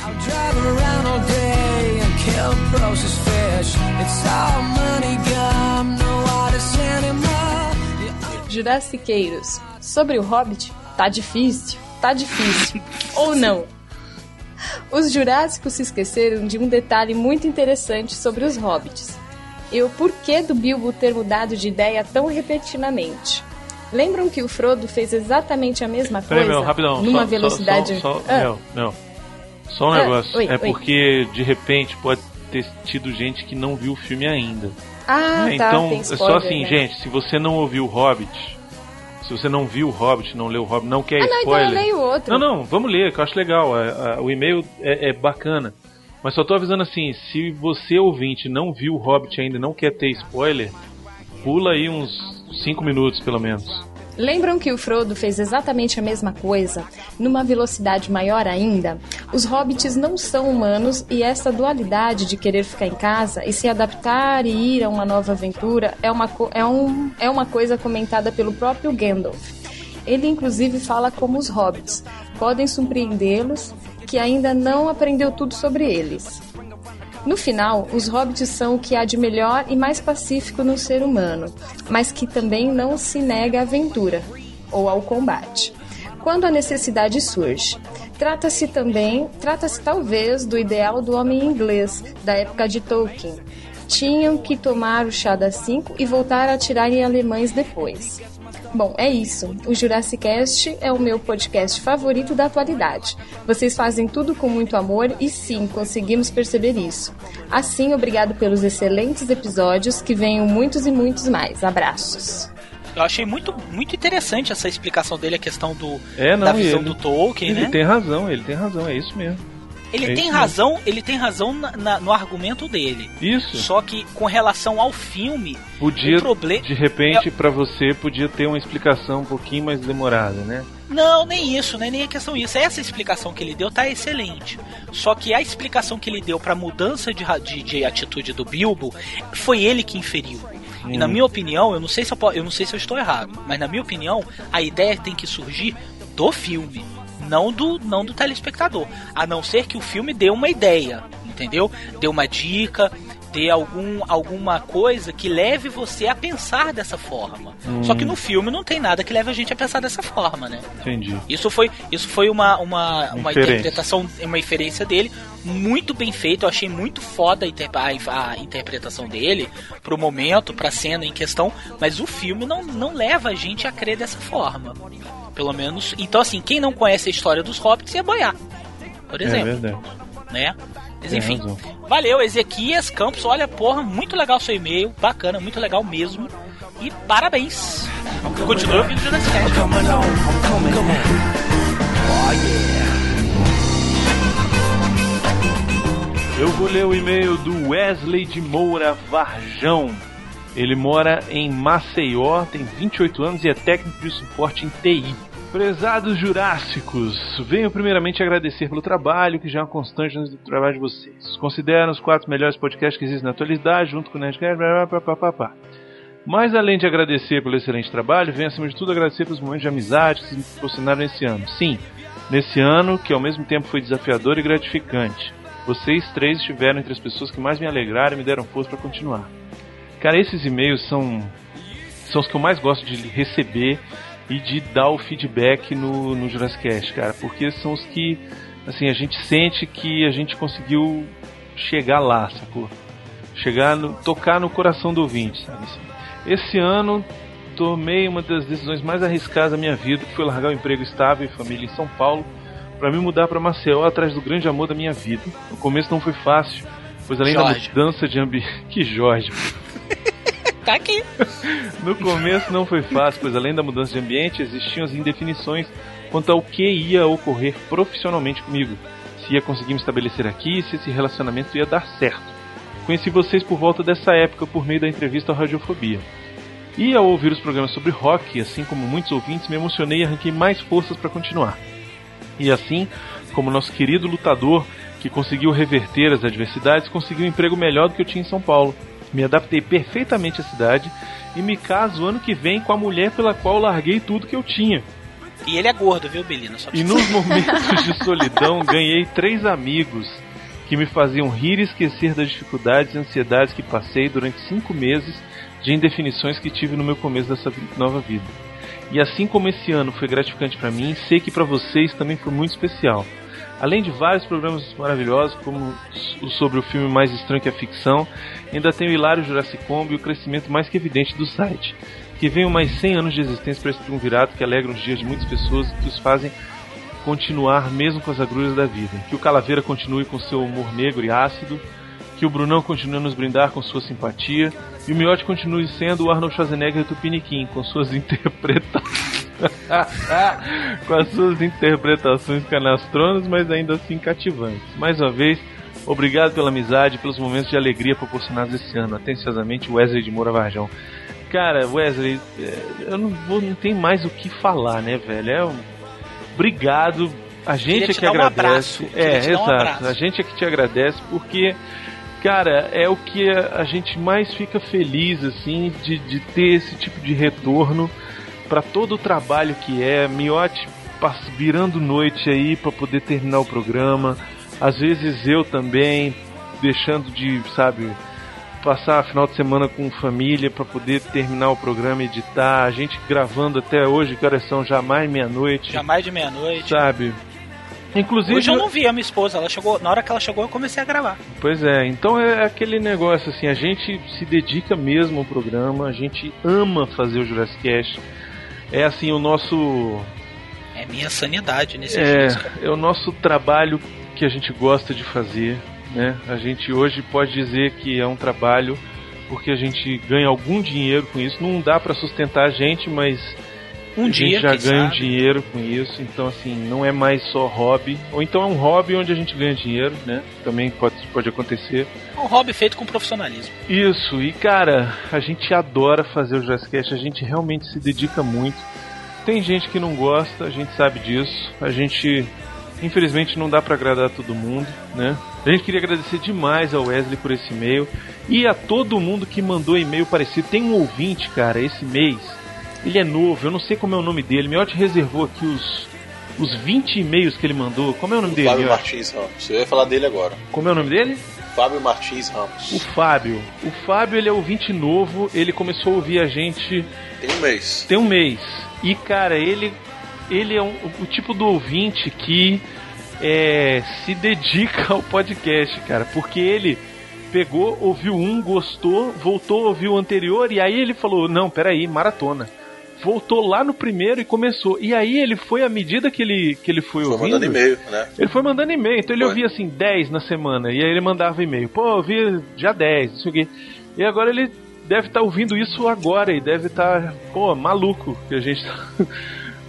I: I'll drive around all day and kill processed fish. It's all money gum, no artists anymore.
F: Jurassiqueiros. Sobre o Hobbit, tá difícil, tá difícil. Ou não. Os Jurássicos se esqueceram de um detalhe muito interessante sobre os Hobbits. E o porquê do Bilbo ter mudado de ideia tão repentinamente. Lembram que o Frodo fez exatamente a mesma
D: Peraí,
F: coisa
D: Mel, rapidão.
F: numa
D: só,
F: Velocidade...
D: Só, só, só,
F: Ah,
D: Mel, Mel. Só um
F: Ah,
D: negócio.
F: oi,
D: é
F: oi.
D: porque, de repente, pode ter tido gente que não viu o filme ainda.
F: ah,
D: né?
F: tá,
D: então, é
F: spoiler,
D: só assim,
F: né?
D: gente, se você não ouviu o Hobbit, se você não viu o Hobbit, não leu o Hobbit, não quer
F: Ah, não, então
D: spoiler.
F: eu leio outro.
D: Não, não, vamos ler, que eu acho legal. a- a- o e-mail é, é bacana. Mas só tô avisando assim, se você ouvinte não viu o Hobbit ainda e não quer ter spoiler, pula aí uns 5 minutos pelo menos.
F: Lembram que o Frodo fez exatamente a mesma coisa, numa velocidade maior ainda? Os hobbits não são humanos e essa dualidade de querer ficar em casa e se adaptar e ir a uma nova aventura é uma, é um, é uma coisa comentada pelo próprio Gandalf. Ele inclusive fala como os hobbits podem surpreendê-los, que ainda não aprendeu tudo sobre eles. No final, os hobbits são o que há de melhor e mais pacífico no ser humano, mas que também não se nega à aventura ou ao combate. Quando a necessidade surge. Trata-se também, trata-se talvez do ideal do homem inglês da época de Tolkien. Tinham que tomar o chá das cinco e voltar a atirar em alemães depois. Bom, é isso. O Jurassic Cast é o meu podcast favorito da atualidade. Vocês fazem tudo com muito amor e sim, conseguimos perceber isso. Assim, obrigado pelos excelentes episódios, que venham muitos e muitos mais. Abraços.
B: Eu achei muito, muito interessante essa explicação dele, a questão do,
D: É, não,
B: da visão
D: ele-
B: do Tolkien,
D: Ele
B: né?
D: tem razão, ele tem razão, é isso mesmo.
B: Ele
D: é
B: tem
D: isso
B: razão, ele tem razão na- na- no argumento dele.
D: Isso.
B: Só que com relação ao filme,
D: Podia,
B: o problema
D: de repente, pra você, podia ter uma explicação um pouquinho mais demorada, né?
B: Não, nem isso, né? Nem a questão disso. Essa explicação que ele deu tá excelente. Só que a explicação que ele deu pra mudança de, de, de atitude do Bilbo foi ele que inferiu. E
D: Hum.
B: na minha opinião, eu não sei se eu, eu não sei se eu estou errado, mas na minha opinião, a ideia tem que surgir do filme, não do não do telespectador. A não ser que o filme dê uma ideia, entendeu? Dê uma dica, dê algum, alguma coisa que leve você a pensar dessa forma.
D: Hum.
B: Só que no filme não tem nada que leve a gente a pensar dessa forma, né?
D: Entendi.
B: Isso foi, isso foi uma, uma, uma
D: Inferência.
B: interpretação, uma inferência dele, muito bem feito. Eu achei muito foda a, inter- a- a interpretação dele pro momento, pra cena em questão, mas o filme não, não leva a gente a crer dessa forma. Pelo menos. Então, assim, quem não conhece a história dos hobbits ia boiar. Por
D: É
B: exemplo,
D: verdade.
B: né? Mas enfim, valeu, Ezequias Campos. Olha, porra, muito legal seu e-mail, bacana, muito legal mesmo. E parabéns. Continua ouvindo o Jurassic Cast.
D: Eu vou ler o e-mail do Wesley de Moura Varjão. Ele mora em Maceió, tem 28 anos e é técnico de suporte em TI. Prezados Jurássicos, venho primeiramente agradecer pelo trabalho, que já é uma constante no trabalho de vocês. Considero os quatro melhores podcasts que existem na atualidade, junto com o Nerdcast, blá. Mas além de agradecer pelo excelente trabalho, venho acima de tudo agradecer pelos momentos de amizade que se proporcionaram nesse ano. Sim, nesse ano que ao mesmo tempo foi desafiador e gratificante. Vocês três estiveram entre as pessoas que mais me alegraram e me deram força para continuar. Cara, esses e-mails são, são os que eu mais gosto de receber e de dar o feedback no, no Jurassic Cast, cara, porque são os que assim, a gente sente que a gente conseguiu chegar lá, sacou? Chegar no, tocar no coração do ouvinte, sabe? assim. Esse ano tomei uma das decisões mais arriscadas da minha vida, que foi largar o emprego estável e família em São Paulo para me mudar para Maceió atrás do grande amor da minha vida. No começo não foi fácil, pois além
B: Jorge.
D: da mudança de ambiente, que Jorge,
B: Tá aqui.
D: no começo não foi fácil, pois além da mudança de ambiente existiam as indefinições quanto ao que ia ocorrer profissionalmente comigo. Se ia conseguir me estabelecer aqui e se esse relacionamento ia dar certo. Conheci vocês por volta dessa época por meio da entrevista ao Radiofobia. E ao ouvir os programas sobre rock, assim como muitos ouvintes, me emocionei e arranquei mais forças para continuar. E assim, como nosso querido lutador, que conseguiu reverter as adversidades, conseguiu um emprego melhor do que eu tinha em São Paulo. Me adaptei perfeitamente à cidade e me caso ano que vem com a mulher pela qual larguei tudo que eu tinha.
B: E ele é gordo, viu, Belina?
D: E nos momentos de solidão ganhei três amigos que me faziam rir e esquecer das dificuldades e ansiedades que passei durante cinco meses de indefinições que tive no meu começo dessa nova vida. E assim como esse ano foi gratificante para mim, sei que para vocês também foi muito especial. Além de vários programas maravilhosos, como o sobre o filme mais estranho que a ficção, ainda tem o hilário Jurassic Combo e o crescimento mais que evidente do site. Que venham mais 100 anos de existência para esse triunvirato que alegra os dias de muitas pessoas e que os fazem continuar mesmo com as agruras da vida. Que o Calaveira continue com seu humor negro e ácido, que o Brunão continue a nos brindar com sua simpatia, e o Miotti continue sendo o Arnold Schwarzenegger Tupiniquim, com suas interpretações. com as suas interpretações canastronas, mas ainda assim cativantes. Mais uma vez, obrigado pela amizade pelos momentos de alegria proporcionados esse ano. Atenciosamente, Wesley de Moura Varjão. Cara, Wesley, é, eu não vou, não tem mais o que falar, né, velho? É um... Obrigado. A gente é que
B: um
D: agradece. É,
B: um
D: exato.
B: abraço.
D: a gente é que te agradece porque, cara, é o que a, gente mais fica feliz, assim, de, de ter esse tipo de retorno para todo o trabalho que é. Miote pass- virando noite aí para poder terminar o programa. Às vezes eu também deixando de, sabe, passar final de semana com família pra poder terminar o programa, editar, a gente gravando até hoje, que horas são já mais meia-noite,
B: Jamais de meia-noite.
D: sabe? Inclusive,
B: Hoje eu não vi a minha esposa, ela chegou, na hora que ela chegou eu comecei a gravar.
D: Pois é, então é aquele negócio assim, a gente se dedica mesmo ao programa, a gente ama fazer o Jurassic Cast. É assim o nosso
B: É minha sanidade nesse
D: é, é o nosso trabalho que a gente gosta de fazer, né? A gente hoje pode dizer que é um trabalho porque a gente ganha algum dinheiro com isso. Não dá pra sustentar a gente, mas
B: Um
D: a
B: dia,
D: gente já ganha um
B: sabe?
D: dinheiro com isso. Então assim, não é mais só hobby, ou então é um hobby onde a gente ganha dinheiro, né? Também pode pode acontecer.
B: Um hobby feito com profissionalismo.
D: Isso, e cara, a gente adora fazer o Jurassic Cast, a gente realmente se dedica muito. Tem gente que não gosta, a gente sabe disso. A gente, infelizmente, não dá pra agradar todo mundo, né? A gente queria agradecer demais ao Wesley por esse e-mail e a todo mundo que mandou e-mail parecido. Tem um ouvinte, cara, esse mês. Ele é novo, eu não sei como é o nome dele. Miotti reservou aqui os os 20 e-mails que ele mandou. Como é o nome dele?
A: Fábio
D: Miotti?
A: Martins Ramos. Eu ia falar dele agora.
D: Como é o nome dele?
A: Fábio Martins Ramos.
D: O Fábio. O Fábio, ele é ouvinte novo, ele começou a ouvir a gente
A: Tem um mês.
D: tem um mês. E, cara, ele, ele é um- o tipo do ouvinte que é, se dedica ao podcast, cara. Porque ele pegou, ouviu um, gostou, voltou, ouviu o anterior, e aí ele falou: Não, peraí, maratona. Voltou lá no primeiro e começou. E aí ele foi, à medida que ele, que ele foi,
A: Foi
D: ouvindo.
A: mandando e-mail, né?
D: Ele foi mandando e-mail, então ele
A: Foi.
D: ouvia assim 10 na semana, e aí ele mandava e-mail. Pô, eu ouvi já 10, não sei o quê. E agora ele deve estar ouvindo isso agora e deve estar, pô, maluco que a gente tá,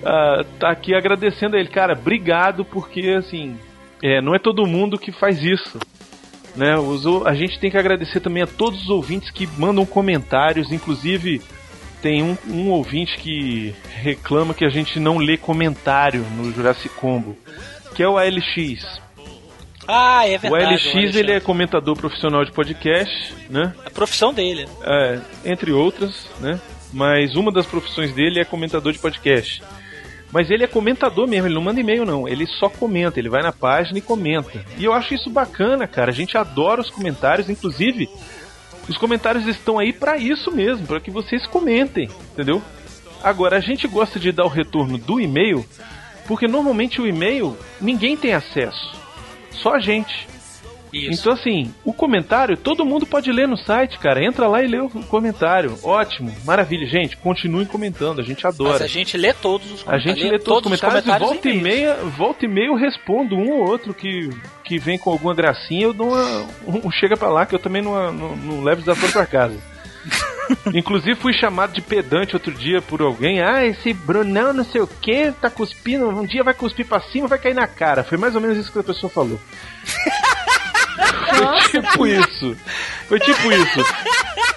D: ah, tá aqui agradecendo a ele. Cara, obrigado, porque assim, é, não é todo mundo que faz isso. Né? Os a gente tem que agradecer também a todos os ouvintes que mandam comentários, inclusive tem um, um ouvinte que reclama que a gente não lê comentário no Jurassic Combo, que é o ALX.
B: Ah, é
D: o
B: verdade. O Alexandre.
D: ele é comentador profissional de podcast, né?
B: A profissão dele. né?
D: É, entre outras, né? Mas uma das profissões dele é comentador de podcast. Mas ele é comentador mesmo, ele não manda e-mail não, ele só comenta, ele vai na página e comenta. E eu acho isso bacana, cara. A gente adora os comentários, inclusive os comentários estão aí pra isso mesmo, pra que vocês comentem, entendeu? Agora a gente gosta de dar o retorno do e-mail, porque normalmente o e-mail ninguém tem acesso, só a gente.
B: Isso.
D: Então, assim, o comentário todo mundo pode ler no site, cara. Entra lá e lê o comentário. Ótimo, maravilha. Gente, continuem comentando, a gente adora.
B: Mas a gente lê todos os
D: A gente lê todos, os comentários, e volta e meia, volta e meia eu respondo um ou outro que, que vem com alguma gracinha, eu dou uma, um chega pra lá que eu também não, não, não levo desaforo pra casa. Inclusive fui chamado de pedante outro dia por alguém. Ah, esse Brunão não sei o que, tá cuspindo, um dia vai cuspir pra cima, vai cair na cara. Foi mais ou menos isso que a pessoa falou. Foi tipo isso. Foi tipo isso.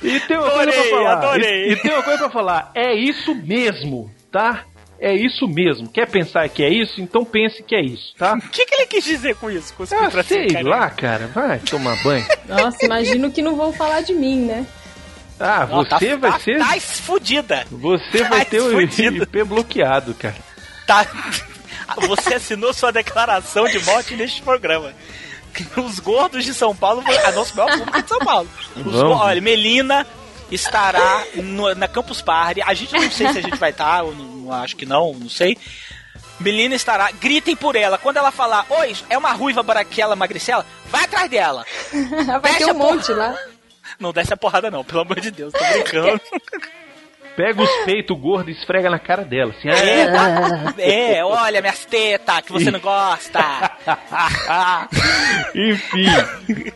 D: E tem uma coisa pra
B: Adorei,
D: falar.
B: adorei.
D: E, e tem uma coisa pra falar. É isso mesmo, tá? É isso mesmo. Quer pensar que é isso? Então pense que é isso, tá?
B: O que, que ele quis dizer com isso? Com
D: Ah,
B: pra
D: sei lá, cara. Vai tomar banho.
F: Nossa, imagino que não vão falar de mim, né?
D: Ah,
B: Não, tá-
D: você vai
B: tá,
D: ser.
B: Tá fudida.
D: Você vai
B: tá
D: ter o. IP bloqueado, cara.
B: Tá. Você assinou sua declaração de morte neste programa. Os gordos de São Paulo vão. Ah, nosso maior público é de São Paulo. Os Olha, Melina estará no- na Campus Party. A gente não sei se a gente vai estar, eu não, acho que não, não sei. Melina estará, gritem por ela. Quando ela falar, oi, é uma ruiva branquela magricela, vai atrás dela.
F: Vai
B: Desce
F: ter
B: a
F: um monte lá.
B: Não desce a porrada, não, pelo amor de Deus, tô brincando.
D: Pega os peitos gordos e esfrega na cara dela. Assim,
B: É,
D: ah,
B: tá- é, olha minhas tetas que você não gosta.
D: Enfim,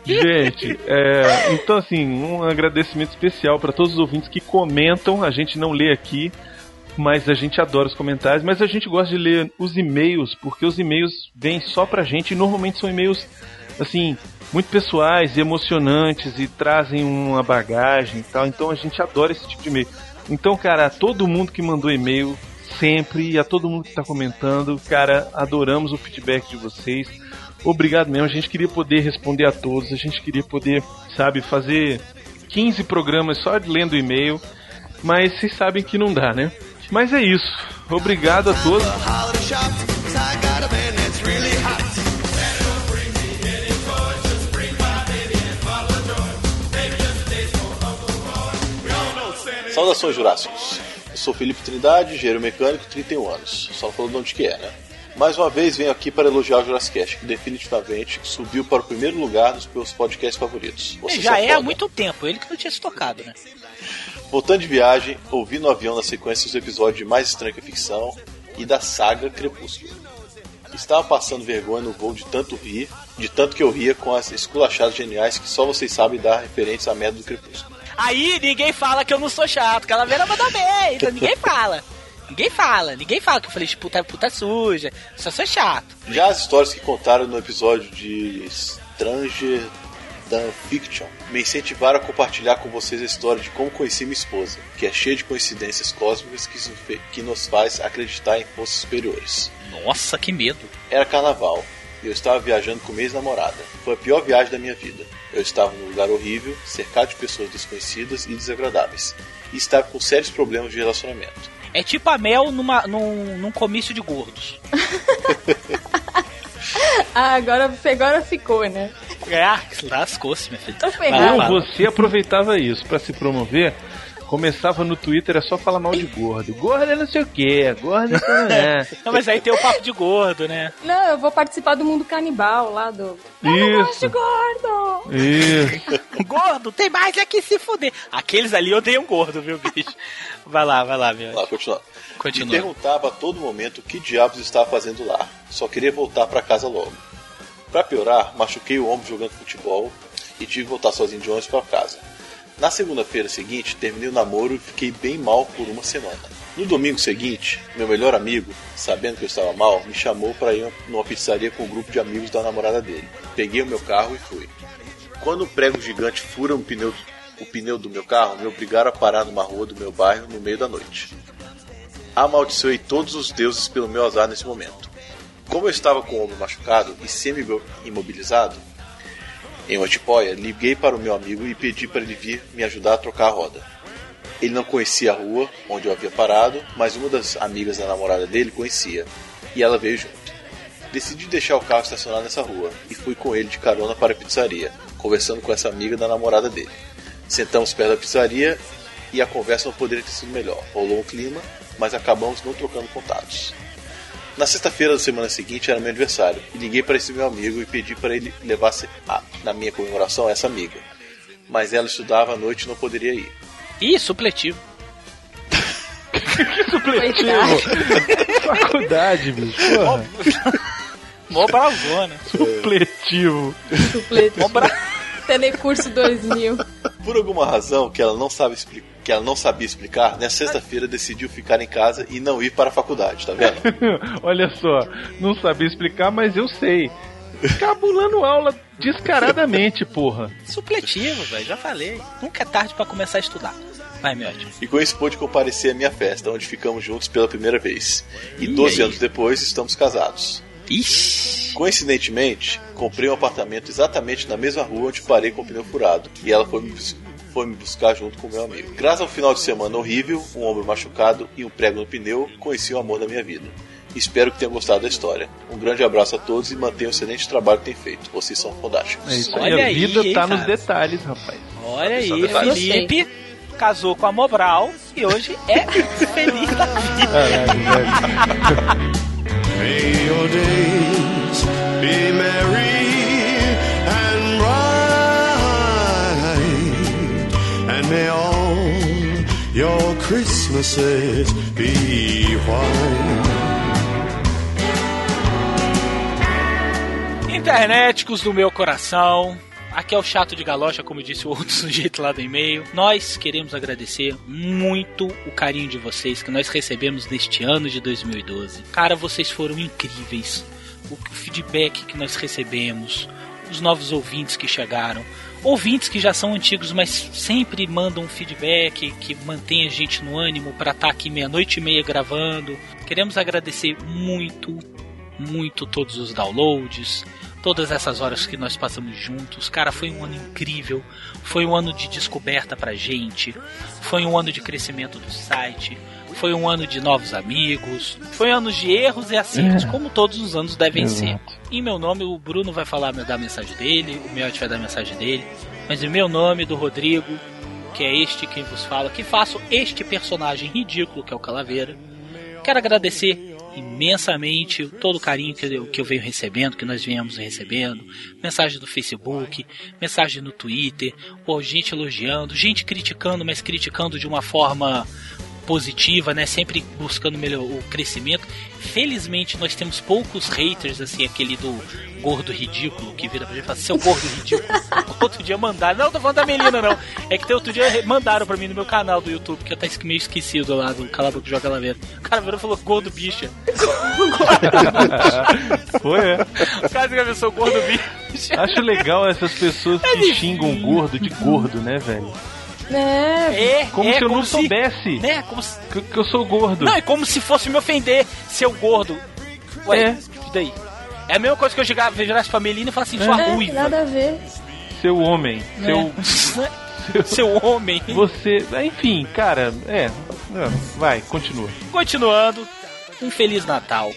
D: gente, é, então assim, um agradecimento especial para todos os ouvintes que comentam. A gente não lê aqui, mas a gente adora os comentários. Mas a gente gosta de ler os e-mails, porque os e-mails vêm só pra gente e normalmente são e-mails assim muito pessoais e emocionantes e trazem uma bagagem e tal. Então a gente adora esse tipo de e-mail. Então, cara, todo mundo que mandou e-mail sempre e a todo mundo que está comentando, cara, adoramos o feedback de vocês. Obrigado mesmo, a gente queria poder responder a todos, a gente queria poder, sabe, fazer 15 programas só lendo e-mail, mas vocês sabem que não dá, né? Mas é isso. Obrigado a todos.
A: Saudações Jurássicos. Eu sou Felipe Trindade, engenheiro mecânico, 31 anos. Só não falou de onde que é, né? Mais uma vez venho aqui para elogiar o Jurassic Cast, que definitivamente subiu para o primeiro lugar nos meus podcasts favoritos. Vocês
B: Já
A: são
B: é há muito tempo, ele que não tinha se tocado, né?
A: Voltando de viagem, ouvi no avião na sequência os episódios de Mais Estranho que a Ficção e da saga Crepúsculo. Estava passando vergonha no voo de tanto rir, de tanto que eu ria com as esculachadas geniais que só vocês sabem dar referentes à merda do Crepúsculo.
B: Aí ninguém fala que eu não sou chato, que ela veio mandar bem, então ninguém fala. Ninguém fala, ninguém fala que eu falei de puta, puta suja, só sou chato.
A: Já as histórias que contaram no episódio de Stranger Than Fiction me incentivaram a compartilhar com vocês a história de como conheci minha esposa, que é cheia de coincidências cósmicas que que nos faz acreditar em forças superiores.
B: Nossa, que medo.
A: Era carnaval eu estava viajando com minha ex-namorada. Foi a pior viagem da minha vida. Eu estava num lugar horrível, cercado de pessoas desconhecidas e desagradáveis, e estava com sérios problemas de relacionamento.
B: É tipo a Mel numa, num, num comício de gordos.
F: Ah, agora, agora ficou, né?
B: Ah, lascou-se, minha filha. Lá.
D: você aproveitava isso pra se promover, começava no Twitter, é só falar mal de gordo. Gordo é não sei o que, gordo não é.
B: Não, mas aí tem o papo de gordo, né?
F: Não, eu vou participar do mundo canibal lá do. Eu não gosto de
D: Isso,
F: gordo!
D: isso.
B: gordo, tem mais é que se fuder. Aqueles ali odeiam gordo, viu, bicho? Vai lá, vai lá, meu.
A: Lá, continuando. Me
B: Continua.
A: perguntava a todo momento o que diabos estava fazendo lá. Só queria voltar para casa logo. Para piorar, machuquei o ombro jogando futebol e tive que voltar sozinho de ônibus para casa. Na segunda-feira seguinte, terminei o namoro e fiquei bem mal por uma semana. No domingo seguinte, meu melhor amigo, sabendo que eu estava mal, me chamou para ir numa pizzaria com um grupo de amigos da namorada dele. Peguei o meu carro e fui. Quando um prego gigante fura um pneu, o pneu do meu carro, me obrigaram a parar numa rua do meu bairro no meio da noite. Amaldiçoei todos os deuses pelo meu azar nesse momento. Como eu estava com o ombro machucado e semi-imobilizado, em uma tipóia, liguei para o meu amigo e pedi para ele vir me ajudar a trocar a roda. Ele não conhecia a rua onde eu havia parado, mas uma das amigas da namorada dele conhecia, e ela veio junto. Decidi deixar o carro estacionado nessa rua e fui com ele de carona para a pizzaria, conversando com essa amiga da namorada dele. Sentamos perto da pizzaria e a conversa não poderia ter sido melhor. Rolou um clima, mas acabamos não trocando contatos. Na sexta-feira da semana seguinte era meu aniversário e liguei para esse meu amigo e pedi para ele levar a- na minha comemoração essa amiga. Mas ela estudava à noite e não poderia ir.
B: Ih, supletivo.
D: Supletivo. Faculdade, bicho. Porra.
B: Mó bravona.
D: Supletivo.
F: Supletivo.
B: Mó bra...
F: Telecurso 2000.
A: Por alguma razão que ela não sabe expli- que ela não sabia explicar, nessa sexta-feira decidiu ficar em casa e não ir para a faculdade, tá vendo?
D: Olha só, não sabia explicar, mas eu sei. Cabulando aula descaradamente, porra.
B: Supletivo, velho, já falei. Nunca é tarde pra começar a estudar. Vai, meu ótimo.
A: E com isso pôde comparecer à minha festa, onde ficamos juntos pela primeira vez. E
B: Ih,
A: 12
B: aí.
A: anos depois estamos casados.
B: Ixi.
A: Coincidentemente, comprei um apartamento exatamente na mesma rua onde parei com o pneu furado. E ela foi me, foi me buscar junto com meu amigo. Graças ao final de semana horrível, um ombro machucado e um prego no pneu, conheci o amor da minha vida. Espero que tenham gostado da história. Um grande abraço a todos e mantenham o excelente trabalho que têm feito. Vocês são fantásticos.
D: É isso aí,
B: Olha
D: a
B: aí,
D: vida
B: hein,
D: tá
B: cara.
D: nos detalhes, rapaz.
B: Olha aí. Felipe casou com a Mobral e hoje é feliz da vida.
D: Caralho, velho.
H: May your days be merry may all your Christmases be white.
B: Internéticos do meu coração. Aqui é o chato de galocha, como disse o outro sujeito lá do e-mail. Nós queremos agradecer muito o carinho de vocês que nós recebemos neste ano de 2012. Cara, vocês foram incríveis. O feedback que nós recebemos, os novos ouvintes que chegaram, ouvintes que já são antigos, mas sempre mandam um feedback que mantém a gente no ânimo para estar aqui meia-noite e meia gravando. Queremos agradecer muito, muito todos os downloads, todas essas horas que nós passamos juntos. Cara, foi um ano incrível. Foi um ano de descoberta pra gente. Foi um ano de crescimento do site. Foi um ano de novos amigos. Foi anos de erros e acertos,
D: É.
B: como todos os anos devem
D: Exato.
B: ser. Em meu nome, o Bruno vai falar dar a mensagem dele, o Miotti vai dar a mensagem dele. Mas em meu nome, do Rodrigo, que é este quem vos fala, que faço este personagem ridículo que é o Calaveira. Quero agradecer imensamente todo o carinho que eu, que eu venho recebendo, que nós viemos recebendo, mensagem do Facebook, mensagem no Twitter, pô, gente elogiando, gente criticando, mas criticando de uma forma positiva, né? Sempre buscando melhor o crescimento. Felizmente nós temos poucos haters, assim, aquele do gordo ridículo que vira pra gente e fala, seu gordo ridículo. outro dia mandaram, não, tô falando da Melina, não. É que tem outro dia mandaram pra mim no meu canal do YouTube, que eu tá meio esquecido lá do Calabro que joga laveira. O cara virou e falou, gordo bicha.
D: Foi, é.
B: O cara escreveu, sou gordo bicha.
D: Acho legal essas pessoas que xingam gordo de gordo, né, velho?
F: É.
B: É,
D: Como
B: é,
D: se eu não
B: se-
D: soubesse
B: Né, como se,
D: que, que eu sou gordo.
B: Não, é como se fosse me ofender, seu gordo. Ué,
D: É.
B: e daí? É a mesma coisa que eu chegar, virasse pra Melina e falar assim, sua
F: É,
B: ruiva.
F: nada a ver.
D: Seu homem, seu,
B: É. Seu homem.
D: Você. Enfim, cara, é. é, Vai, continua.
B: Continuando, um Feliz Natal.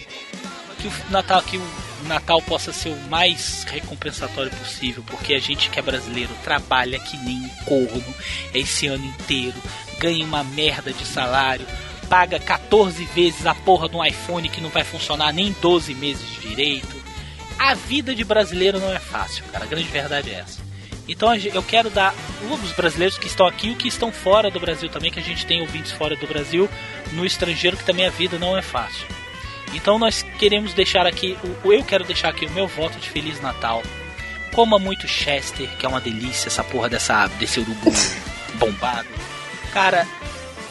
B: Que o Natal, que o Natal possa ser o mais recompensatório possível, porque a gente que é brasileiro trabalha que nem um corno esse ano inteiro, ganha uma merda de salário, paga 14 vezes a porra de um iPhone que não vai funcionar nem 12 meses direito. A vida de brasileiro não é fácil, cara. A grande verdade é essa. Então eu quero dar os brasileiros que estão aqui e que estão fora do Brasil também, que a gente tem ouvintes fora do Brasil, no estrangeiro, que também a vida não é fácil. Então nós queremos deixar aqui, o- eu quero deixar aqui o meu voto de Feliz Natal. Coma muito Chester, que é uma delícia essa porra dessa, desse urubu bombado. Cara,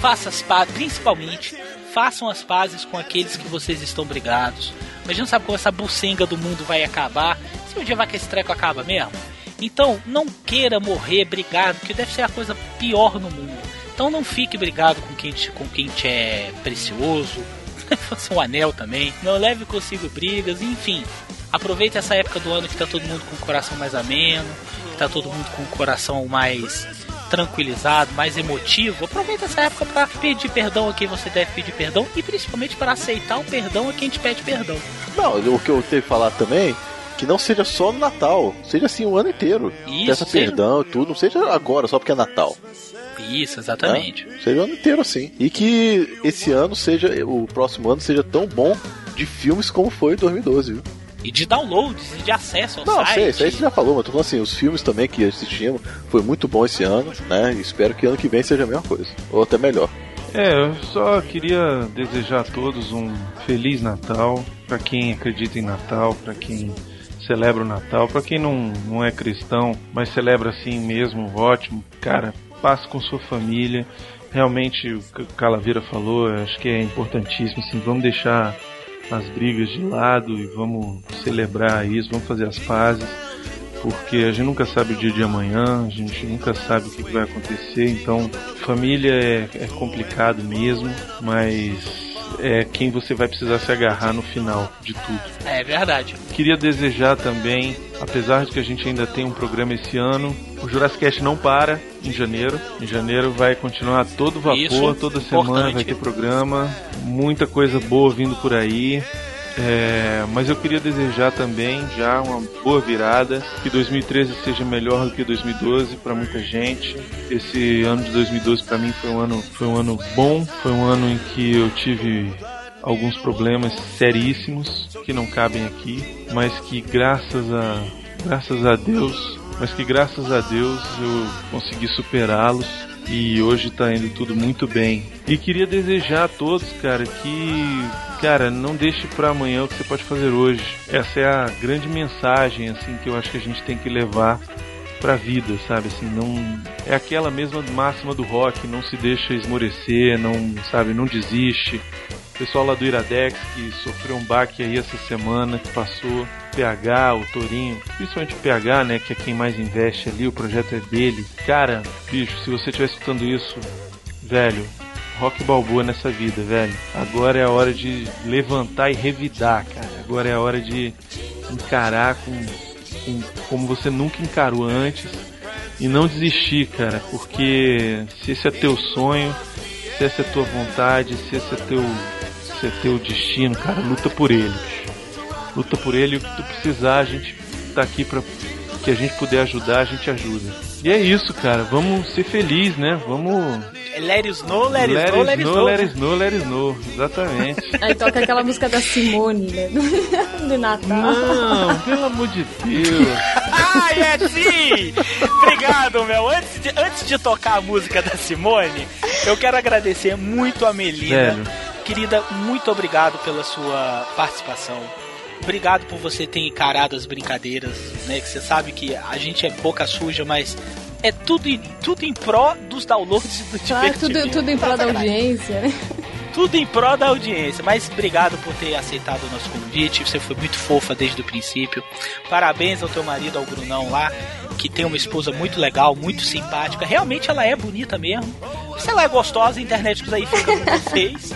B: faça as pazes, principalmente, façam as pazes com aqueles que vocês estão brigados. Gente não sabe como essa bucenga do mundo vai acabar. Se um dia vai que esse treco acaba mesmo. Então, não queira morrer brigado, que deve ser a coisa pior no mundo. Então não fique brigado com quem te, com quem te é precioso. Fosse um anel também. Não leve consigo brigas, enfim. Aproveite essa época do ano que tá todo mundo com o coração mais ameno, que tá todo mundo com o coração mais tranquilizado, mais emotivo. Aproveita essa época para pedir perdão a quem você deve pedir perdão e principalmente para aceitar o perdão a quem te pede perdão.
A: Não, o que eu tenho que falar também, que não seja só no Natal, seja assim o ano inteiro.
B: Isso,
A: Peça
B: seja-
A: perdão e tudo, não seja agora, só porque é Natal.
B: Isso, exatamente.
A: né? Seja o ano inteiro assim. E que esse ano seja, o próximo ano seja tão bom de filmes como foi em 2012, viu?
B: E de downloads e de acesso ao
A: Não,
B: site.
A: sei, isso aí você já falou, mas tô falando assim, os filmes também que assistimos foi muito bom esse ano, né? E espero que ano que vem seja a mesma coisa. Ou até melhor.
D: É, eu só queria desejar a todos um feliz Natal, pra quem acredita em Natal, pra quem celebra o Natal, pra quem não, não é cristão, mas celebra assim mesmo, ótimo. Cara, passe com sua família. Realmente o que o Calaveira falou, acho que é importantíssimo, assim, vamos deixar as brigas de lado e vamos celebrar isso, vamos fazer as pazes porque a gente nunca sabe o dia de amanhã, a gente nunca sabe o que que vai acontecer, então família é, é complicado mesmo, mas é quem você vai precisar se agarrar no final de tudo.
B: É verdade.
D: Queria desejar também, apesar de que a gente ainda tem um programa esse ano, o Jurassic Cast não para em janeiro. Em janeiro vai continuar todo vapor,
B: Isso,
D: toda semana
B: importante.
D: vai ter programa, muita coisa boa vindo por aí. É, mas eu queria desejar também já uma boa virada, que 2013 seja melhor do que 2012 para muita gente. Esse ano de 2012 para mim foi um ano foi um ano bom, foi um ano em que eu tive alguns problemas seríssimos que não cabem aqui, mas que graças a graças a Deus, mas que graças a Deus eu consegui superá-los e hoje tá indo tudo muito bem. E queria desejar a todos, cara, que cara, não deixe para amanhã o que você pode fazer hoje. Essa é a grande mensagem assim que eu acho que a gente tem que levar pra vida, sabe? Assim, não é aquela mesma máxima do rock, não se deixa esmorecer, não, sabe, não desiste. Pessoal lá do Iradex que sofreu um baque aí essa semana, que passou PH, o Torinho, principalmente o PH, né, que é quem mais investe ali, o projeto é dele. Cara, bicho, se você estiver escutando isso, velho, rock balboa nessa vida, velho. Agora é a hora de levantar e revidar, cara. Agora é a hora de encarar com, com como você nunca encarou antes e não desistir, cara, porque se esse é teu sonho, se essa é tua vontade, se esse é teu, se é teu destino, cara, luta por ele. Luta por ele o que tu precisar, a gente tá aqui pra que a gente puder ajudar, a gente ajuda. E é isso, cara. Vamos ser felizes, né? Vamos.
B: Let it snow, let it
D: Let
B: snow, let it
D: snow, let it snow, let it snow. Exatamente.
F: Aí toca aquela música da Simone, né? Do, do Natal.
D: Não, pelo amor de Deus.
B: Ai, é sim! Obrigado, meu. Antes de, antes de tocar a música da Simone, eu quero agradecer muito a Melina.
D: Velho.
B: Querida, muito obrigado pela sua participação. Obrigado por você ter encarado as brincadeiras, né? Que você sabe que a gente é boca suja, mas é tudo em, tudo em pró dos downloads e do divertimento.
F: tudo, tudo em prol da audiência, né?
B: Tudo em prol da audiência. Mas obrigado por ter aceitado o nosso convite. Você foi muito fofa desde o princípio. Parabéns ao teu marido, ao Brunão lá, que tem uma esposa muito legal, muito simpática. Realmente ela é bonita mesmo. Se ela é gostosa, a internet aí fica com vocês.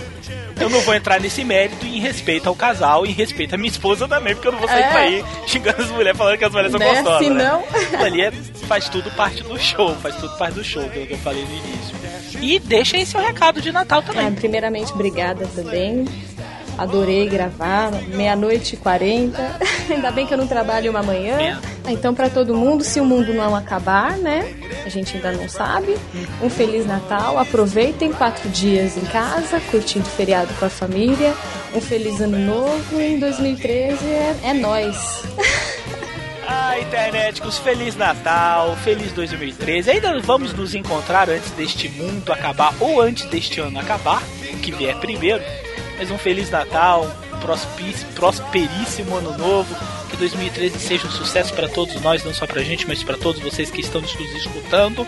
B: Eu não vou entrar nesse mérito em respeito ao casal e em respeito à minha esposa também, porque eu não vou sair
F: É.
B: por aí xingando as mulheres falando que as mulheres são
F: Né?
B: gostosas.
F: Se
B: né?
F: não-
B: ali é- faz tudo parte do show, faz tudo parte do show, pelo que eu falei no início. E deixa aí seu recado de Natal também.
F: Ah, primeiramente, obrigada também. Adorei gravar, meia-noite e quarenta. Ainda bem que eu não trabalho uma manhã. Então, pra todo mundo, se o mundo não acabar, né? A gente ainda não sabe. Um Feliz Natal. Aproveitem quatro dias em casa, curtindo o feriado com a família. Um Feliz Ano Novo. Em 2013 é, é nós.
B: Ah, internéticos, Feliz Natal, Feliz 2013. Ainda vamos nos encontrar antes deste mundo acabar ou antes deste ano acabar, o que vier primeiro. Mas um Feliz Natal, um prosperíssimo ano novo. Que 2013 seja um sucesso para todos nós, não só pra gente, mas para todos vocês que estão nos escutando.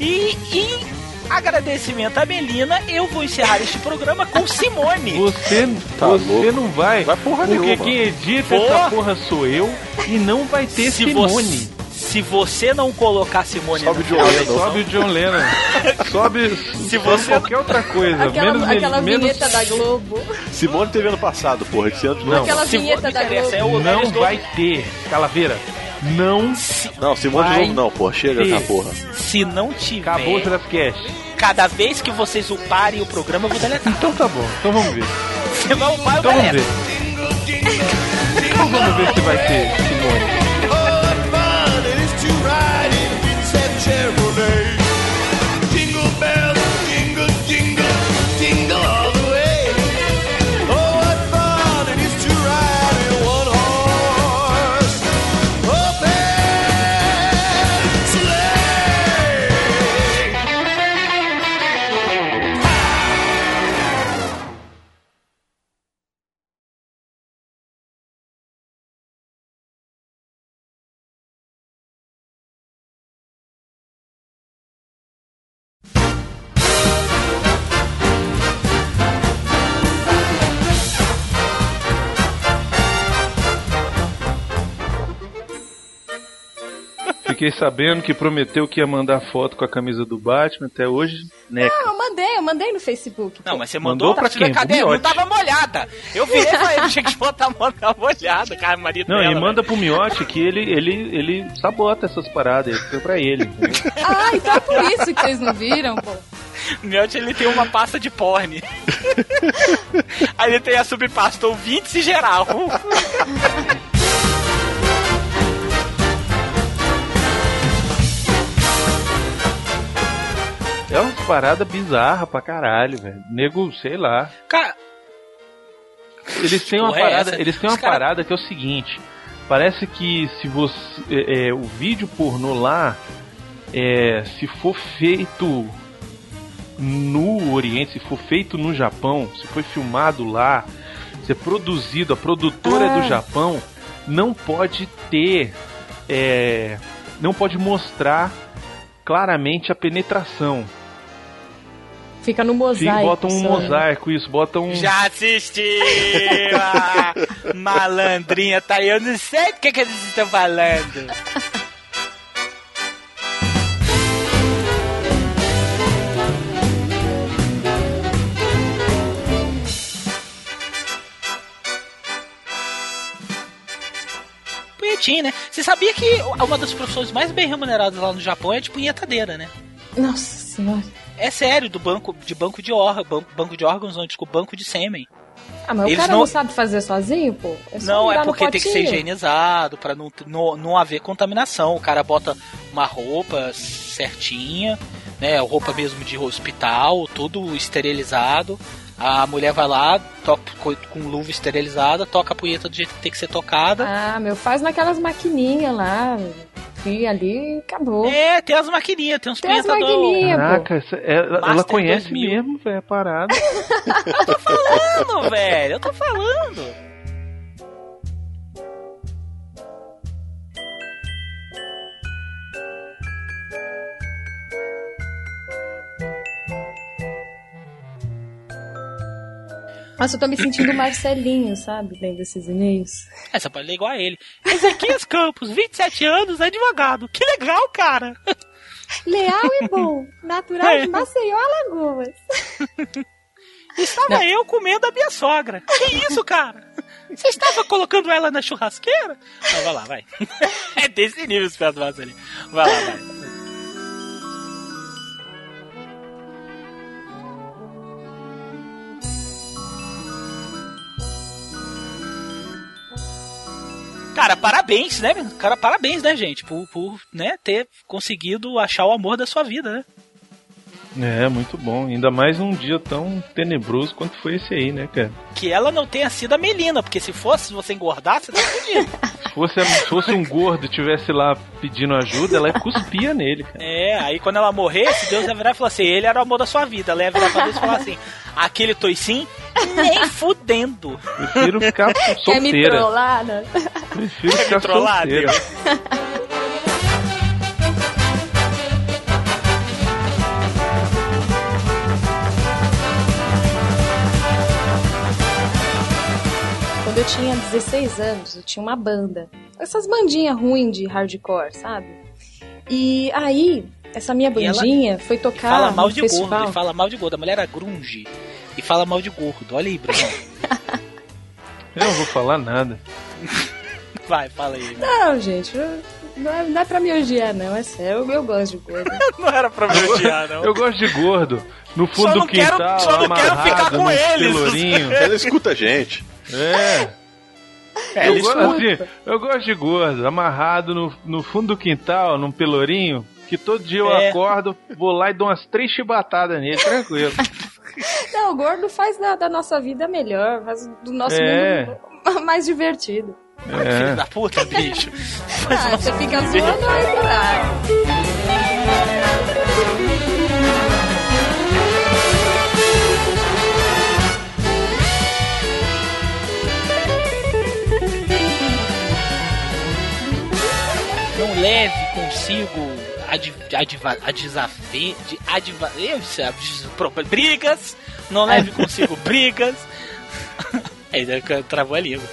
B: E, e agradecimento à Melina, eu vou encerrar este programa com Simone.
D: Você,
A: Tá
D: você
A: louco.
D: não vai.
A: Vai porra
D: porque
A: nenhuma.
D: quem edita
B: Vou.
D: essa porra sou eu e não vai ter
B: Se
D: Simone.
B: você, se você não colocar Simone
A: Sobe
B: no
A: o John
B: final,
A: Lennon.
D: Sobe o John Lennon. Sobe,
B: Se você-
D: qualquer outra coisa.
F: Aquela,
D: menos,
F: aquela
D: menos,
F: vinheta da Globo.
A: Simone teve ano passado, porra. Esse ano.
D: Não.
F: Aquela vinheta
B: vo-
F: da
B: interessa,
F: Globo.
B: é o
D: Não vai ter. Calaveira. Não.
A: Não, Simone de
B: Vai
A: novo não, porra. Chega
D: ter.
A: com a porra.
B: Se não tiver,
D: Acabou o Trascast.
B: cada vez que vocês uparem o programa, eu vou deletar.
D: Então tá bom. Então vamos ver.
B: Se não upar, eu
D: Então vamos ver. Então vamos ver se vai ter Simone. Fiquei sabendo que prometeu que ia mandar foto com a camisa do Batman até hoje. Neca.
F: Ah, eu mandei, eu mandei no Facebook.
B: Não, mas você
D: Mandou
B: mandou,
D: pra
B: Priscila,
D: quem?
B: Cadê? Não tava molhada. Eu virei pra ele, tinha que botar a mão na molhada, cara, marido
D: Não,
B: dela,
D: e manda
B: velho.
D: pro Miote que ele, ele, ele sabota essas paradas. Ele fica pra ele.
F: Ah, então é por isso que vocês não viram, pô.
B: Miotti, ele tem uma pasta de porn. Aí ele tem a subpasta ouvintes e geral.
D: É umas paradas bizarras pra caralho, velho. Nego, sei lá.
B: Cara,
D: Eles têm uma
B: é
D: parada,
B: essa?
D: eles têm uma
B: cara-
D: parada que é o seguinte. Parece que se você é, é, o vídeo pornô lá é, se for feito no Oriente, se for feito no Japão, se foi filmado lá, se é produzido, a produtora é
F: Ah.
D: do Japão, não pode ter, é, não pode mostrar claramente a penetração.
F: Fica no mosaico.
D: botam um
F: só, né?
D: mosaico, isso, botam um.
B: já assistiu! ah, malandrinha, tá aí. Eu não sei do que, que eles estão falando. Punhetinho, né? Você sabia que uma das profissões mais bem remuneradas lá no Japão é de punhetadeira, né?
F: Nossa senhora.
B: É sério, do banco de banco de órgãos, banco de órgãos, não, desculpa, banco de sêmen.
F: Ah, mas
B: Eles
F: o cara
B: não-
F: não... sabe fazer sozinho, pô? É
B: Não, é porque tem que ser higienizado pra não, não, não haver contaminação. O cara bota uma roupa certinha, né? Roupa mesmo de hospital, tudo esterilizado. A mulher vai lá, toca co- com luva esterilizada, toca a punheta do jeito que tem que ser tocada.
F: Ah, meu, faz naquelas maquininhas lá. E ali acabou.
B: É, tem as maquininhas, tem uns
F: Tem as maquininhas.
D: Caraca, essa- é- ela, ela conhece
B: 2000.
D: mesmo, velho, a parada.
B: falando, velho, eu tô falando.
F: Nossa, eu tô me sentindo Marcelinho, sabe? Lendo esses e-mails.
B: É, você pode ler igual a ele. Ezequias Campos, 27 anos, advogado. Que legal, cara.
F: Leal e bom. Natural
B: É.
F: de Maceió, Alagoas.
B: Estava eu comendo a minha sogra. Que isso, cara? Você estava colocando ela na churrasqueira? Então, vai lá, vai. É desse nível esse Pedro Marcelinho. Vai lá, vai. Cara, parabéns, né? Cara, parabéns, né, gente? Por, por né, ter conseguido achar o amor da sua vida, né?
D: É, muito bom. Ainda mais um dia tão tenebroso quanto foi esse aí, né, cara?
B: Que ela não tenha sido a Melina, porque se fosse, se você engordar, você tá fudido.
D: Se fosse, se fosse um gordo e tivesse lá pedindo ajuda, ela cuspia nele, cara.
B: É, aí quando ela morresse, Deus ia virar e falar assim: ele era o amor da sua vida. Ela ia virar pra Deus e falar assim: aquele toicinho, nem fudendo.
D: Prefiro ficar
F: Quer me
D: solteira.
F: trollar, né?
D: Prefiro
B: Quer me
D: ficar
B: trollar,
D: solteira.
F: Quando eu tinha 16 anos, eu tinha uma banda. Essas bandinhas ruins de hardcore, sabe? E aí, essa minha
B: E ela
F: bandinha foi tocar
B: Fala mal
F: no
B: de
F: festival.
B: gordo, ele fala mal de gordo. A mulher era grunge e fala mal de gordo. Olha aí, Bruno.
D: Eu não vou falar nada.
B: Vai, fala aí.
F: Não, gente, eu- não é, não é pra me odiar, não. É sério, eu, eu gosto de gordo.
B: Não era pra me odiar, não.
D: Eu gosto de gordo. No fundo
B: Só
D: do
B: não quero-
D: quintal,
B: só não quero
D: amarrado
B: ficar com eles.
D: pelourinho.
A: Ela escuta a gente.
D: É.
B: É,
D: eu, gosto, assim, eu gosto de gordo, amarrado no, no fundo do quintal, num pelourinho, que todo dia eu
B: É.
D: acordo, vou lá e dou umas três chibatadas nele, tranquilo.
F: Não, o gordo faz da, da nossa vida melhor, faz do nosso
D: É.
F: mundo mais divertido.
B: Filho
D: É.
B: da puta, bicho.
F: Ah, você fica zoando aí, caralho.
B: Leve consigo adv, adva, adva, brigas. Não leve consigo brigas. Aí travou a língua.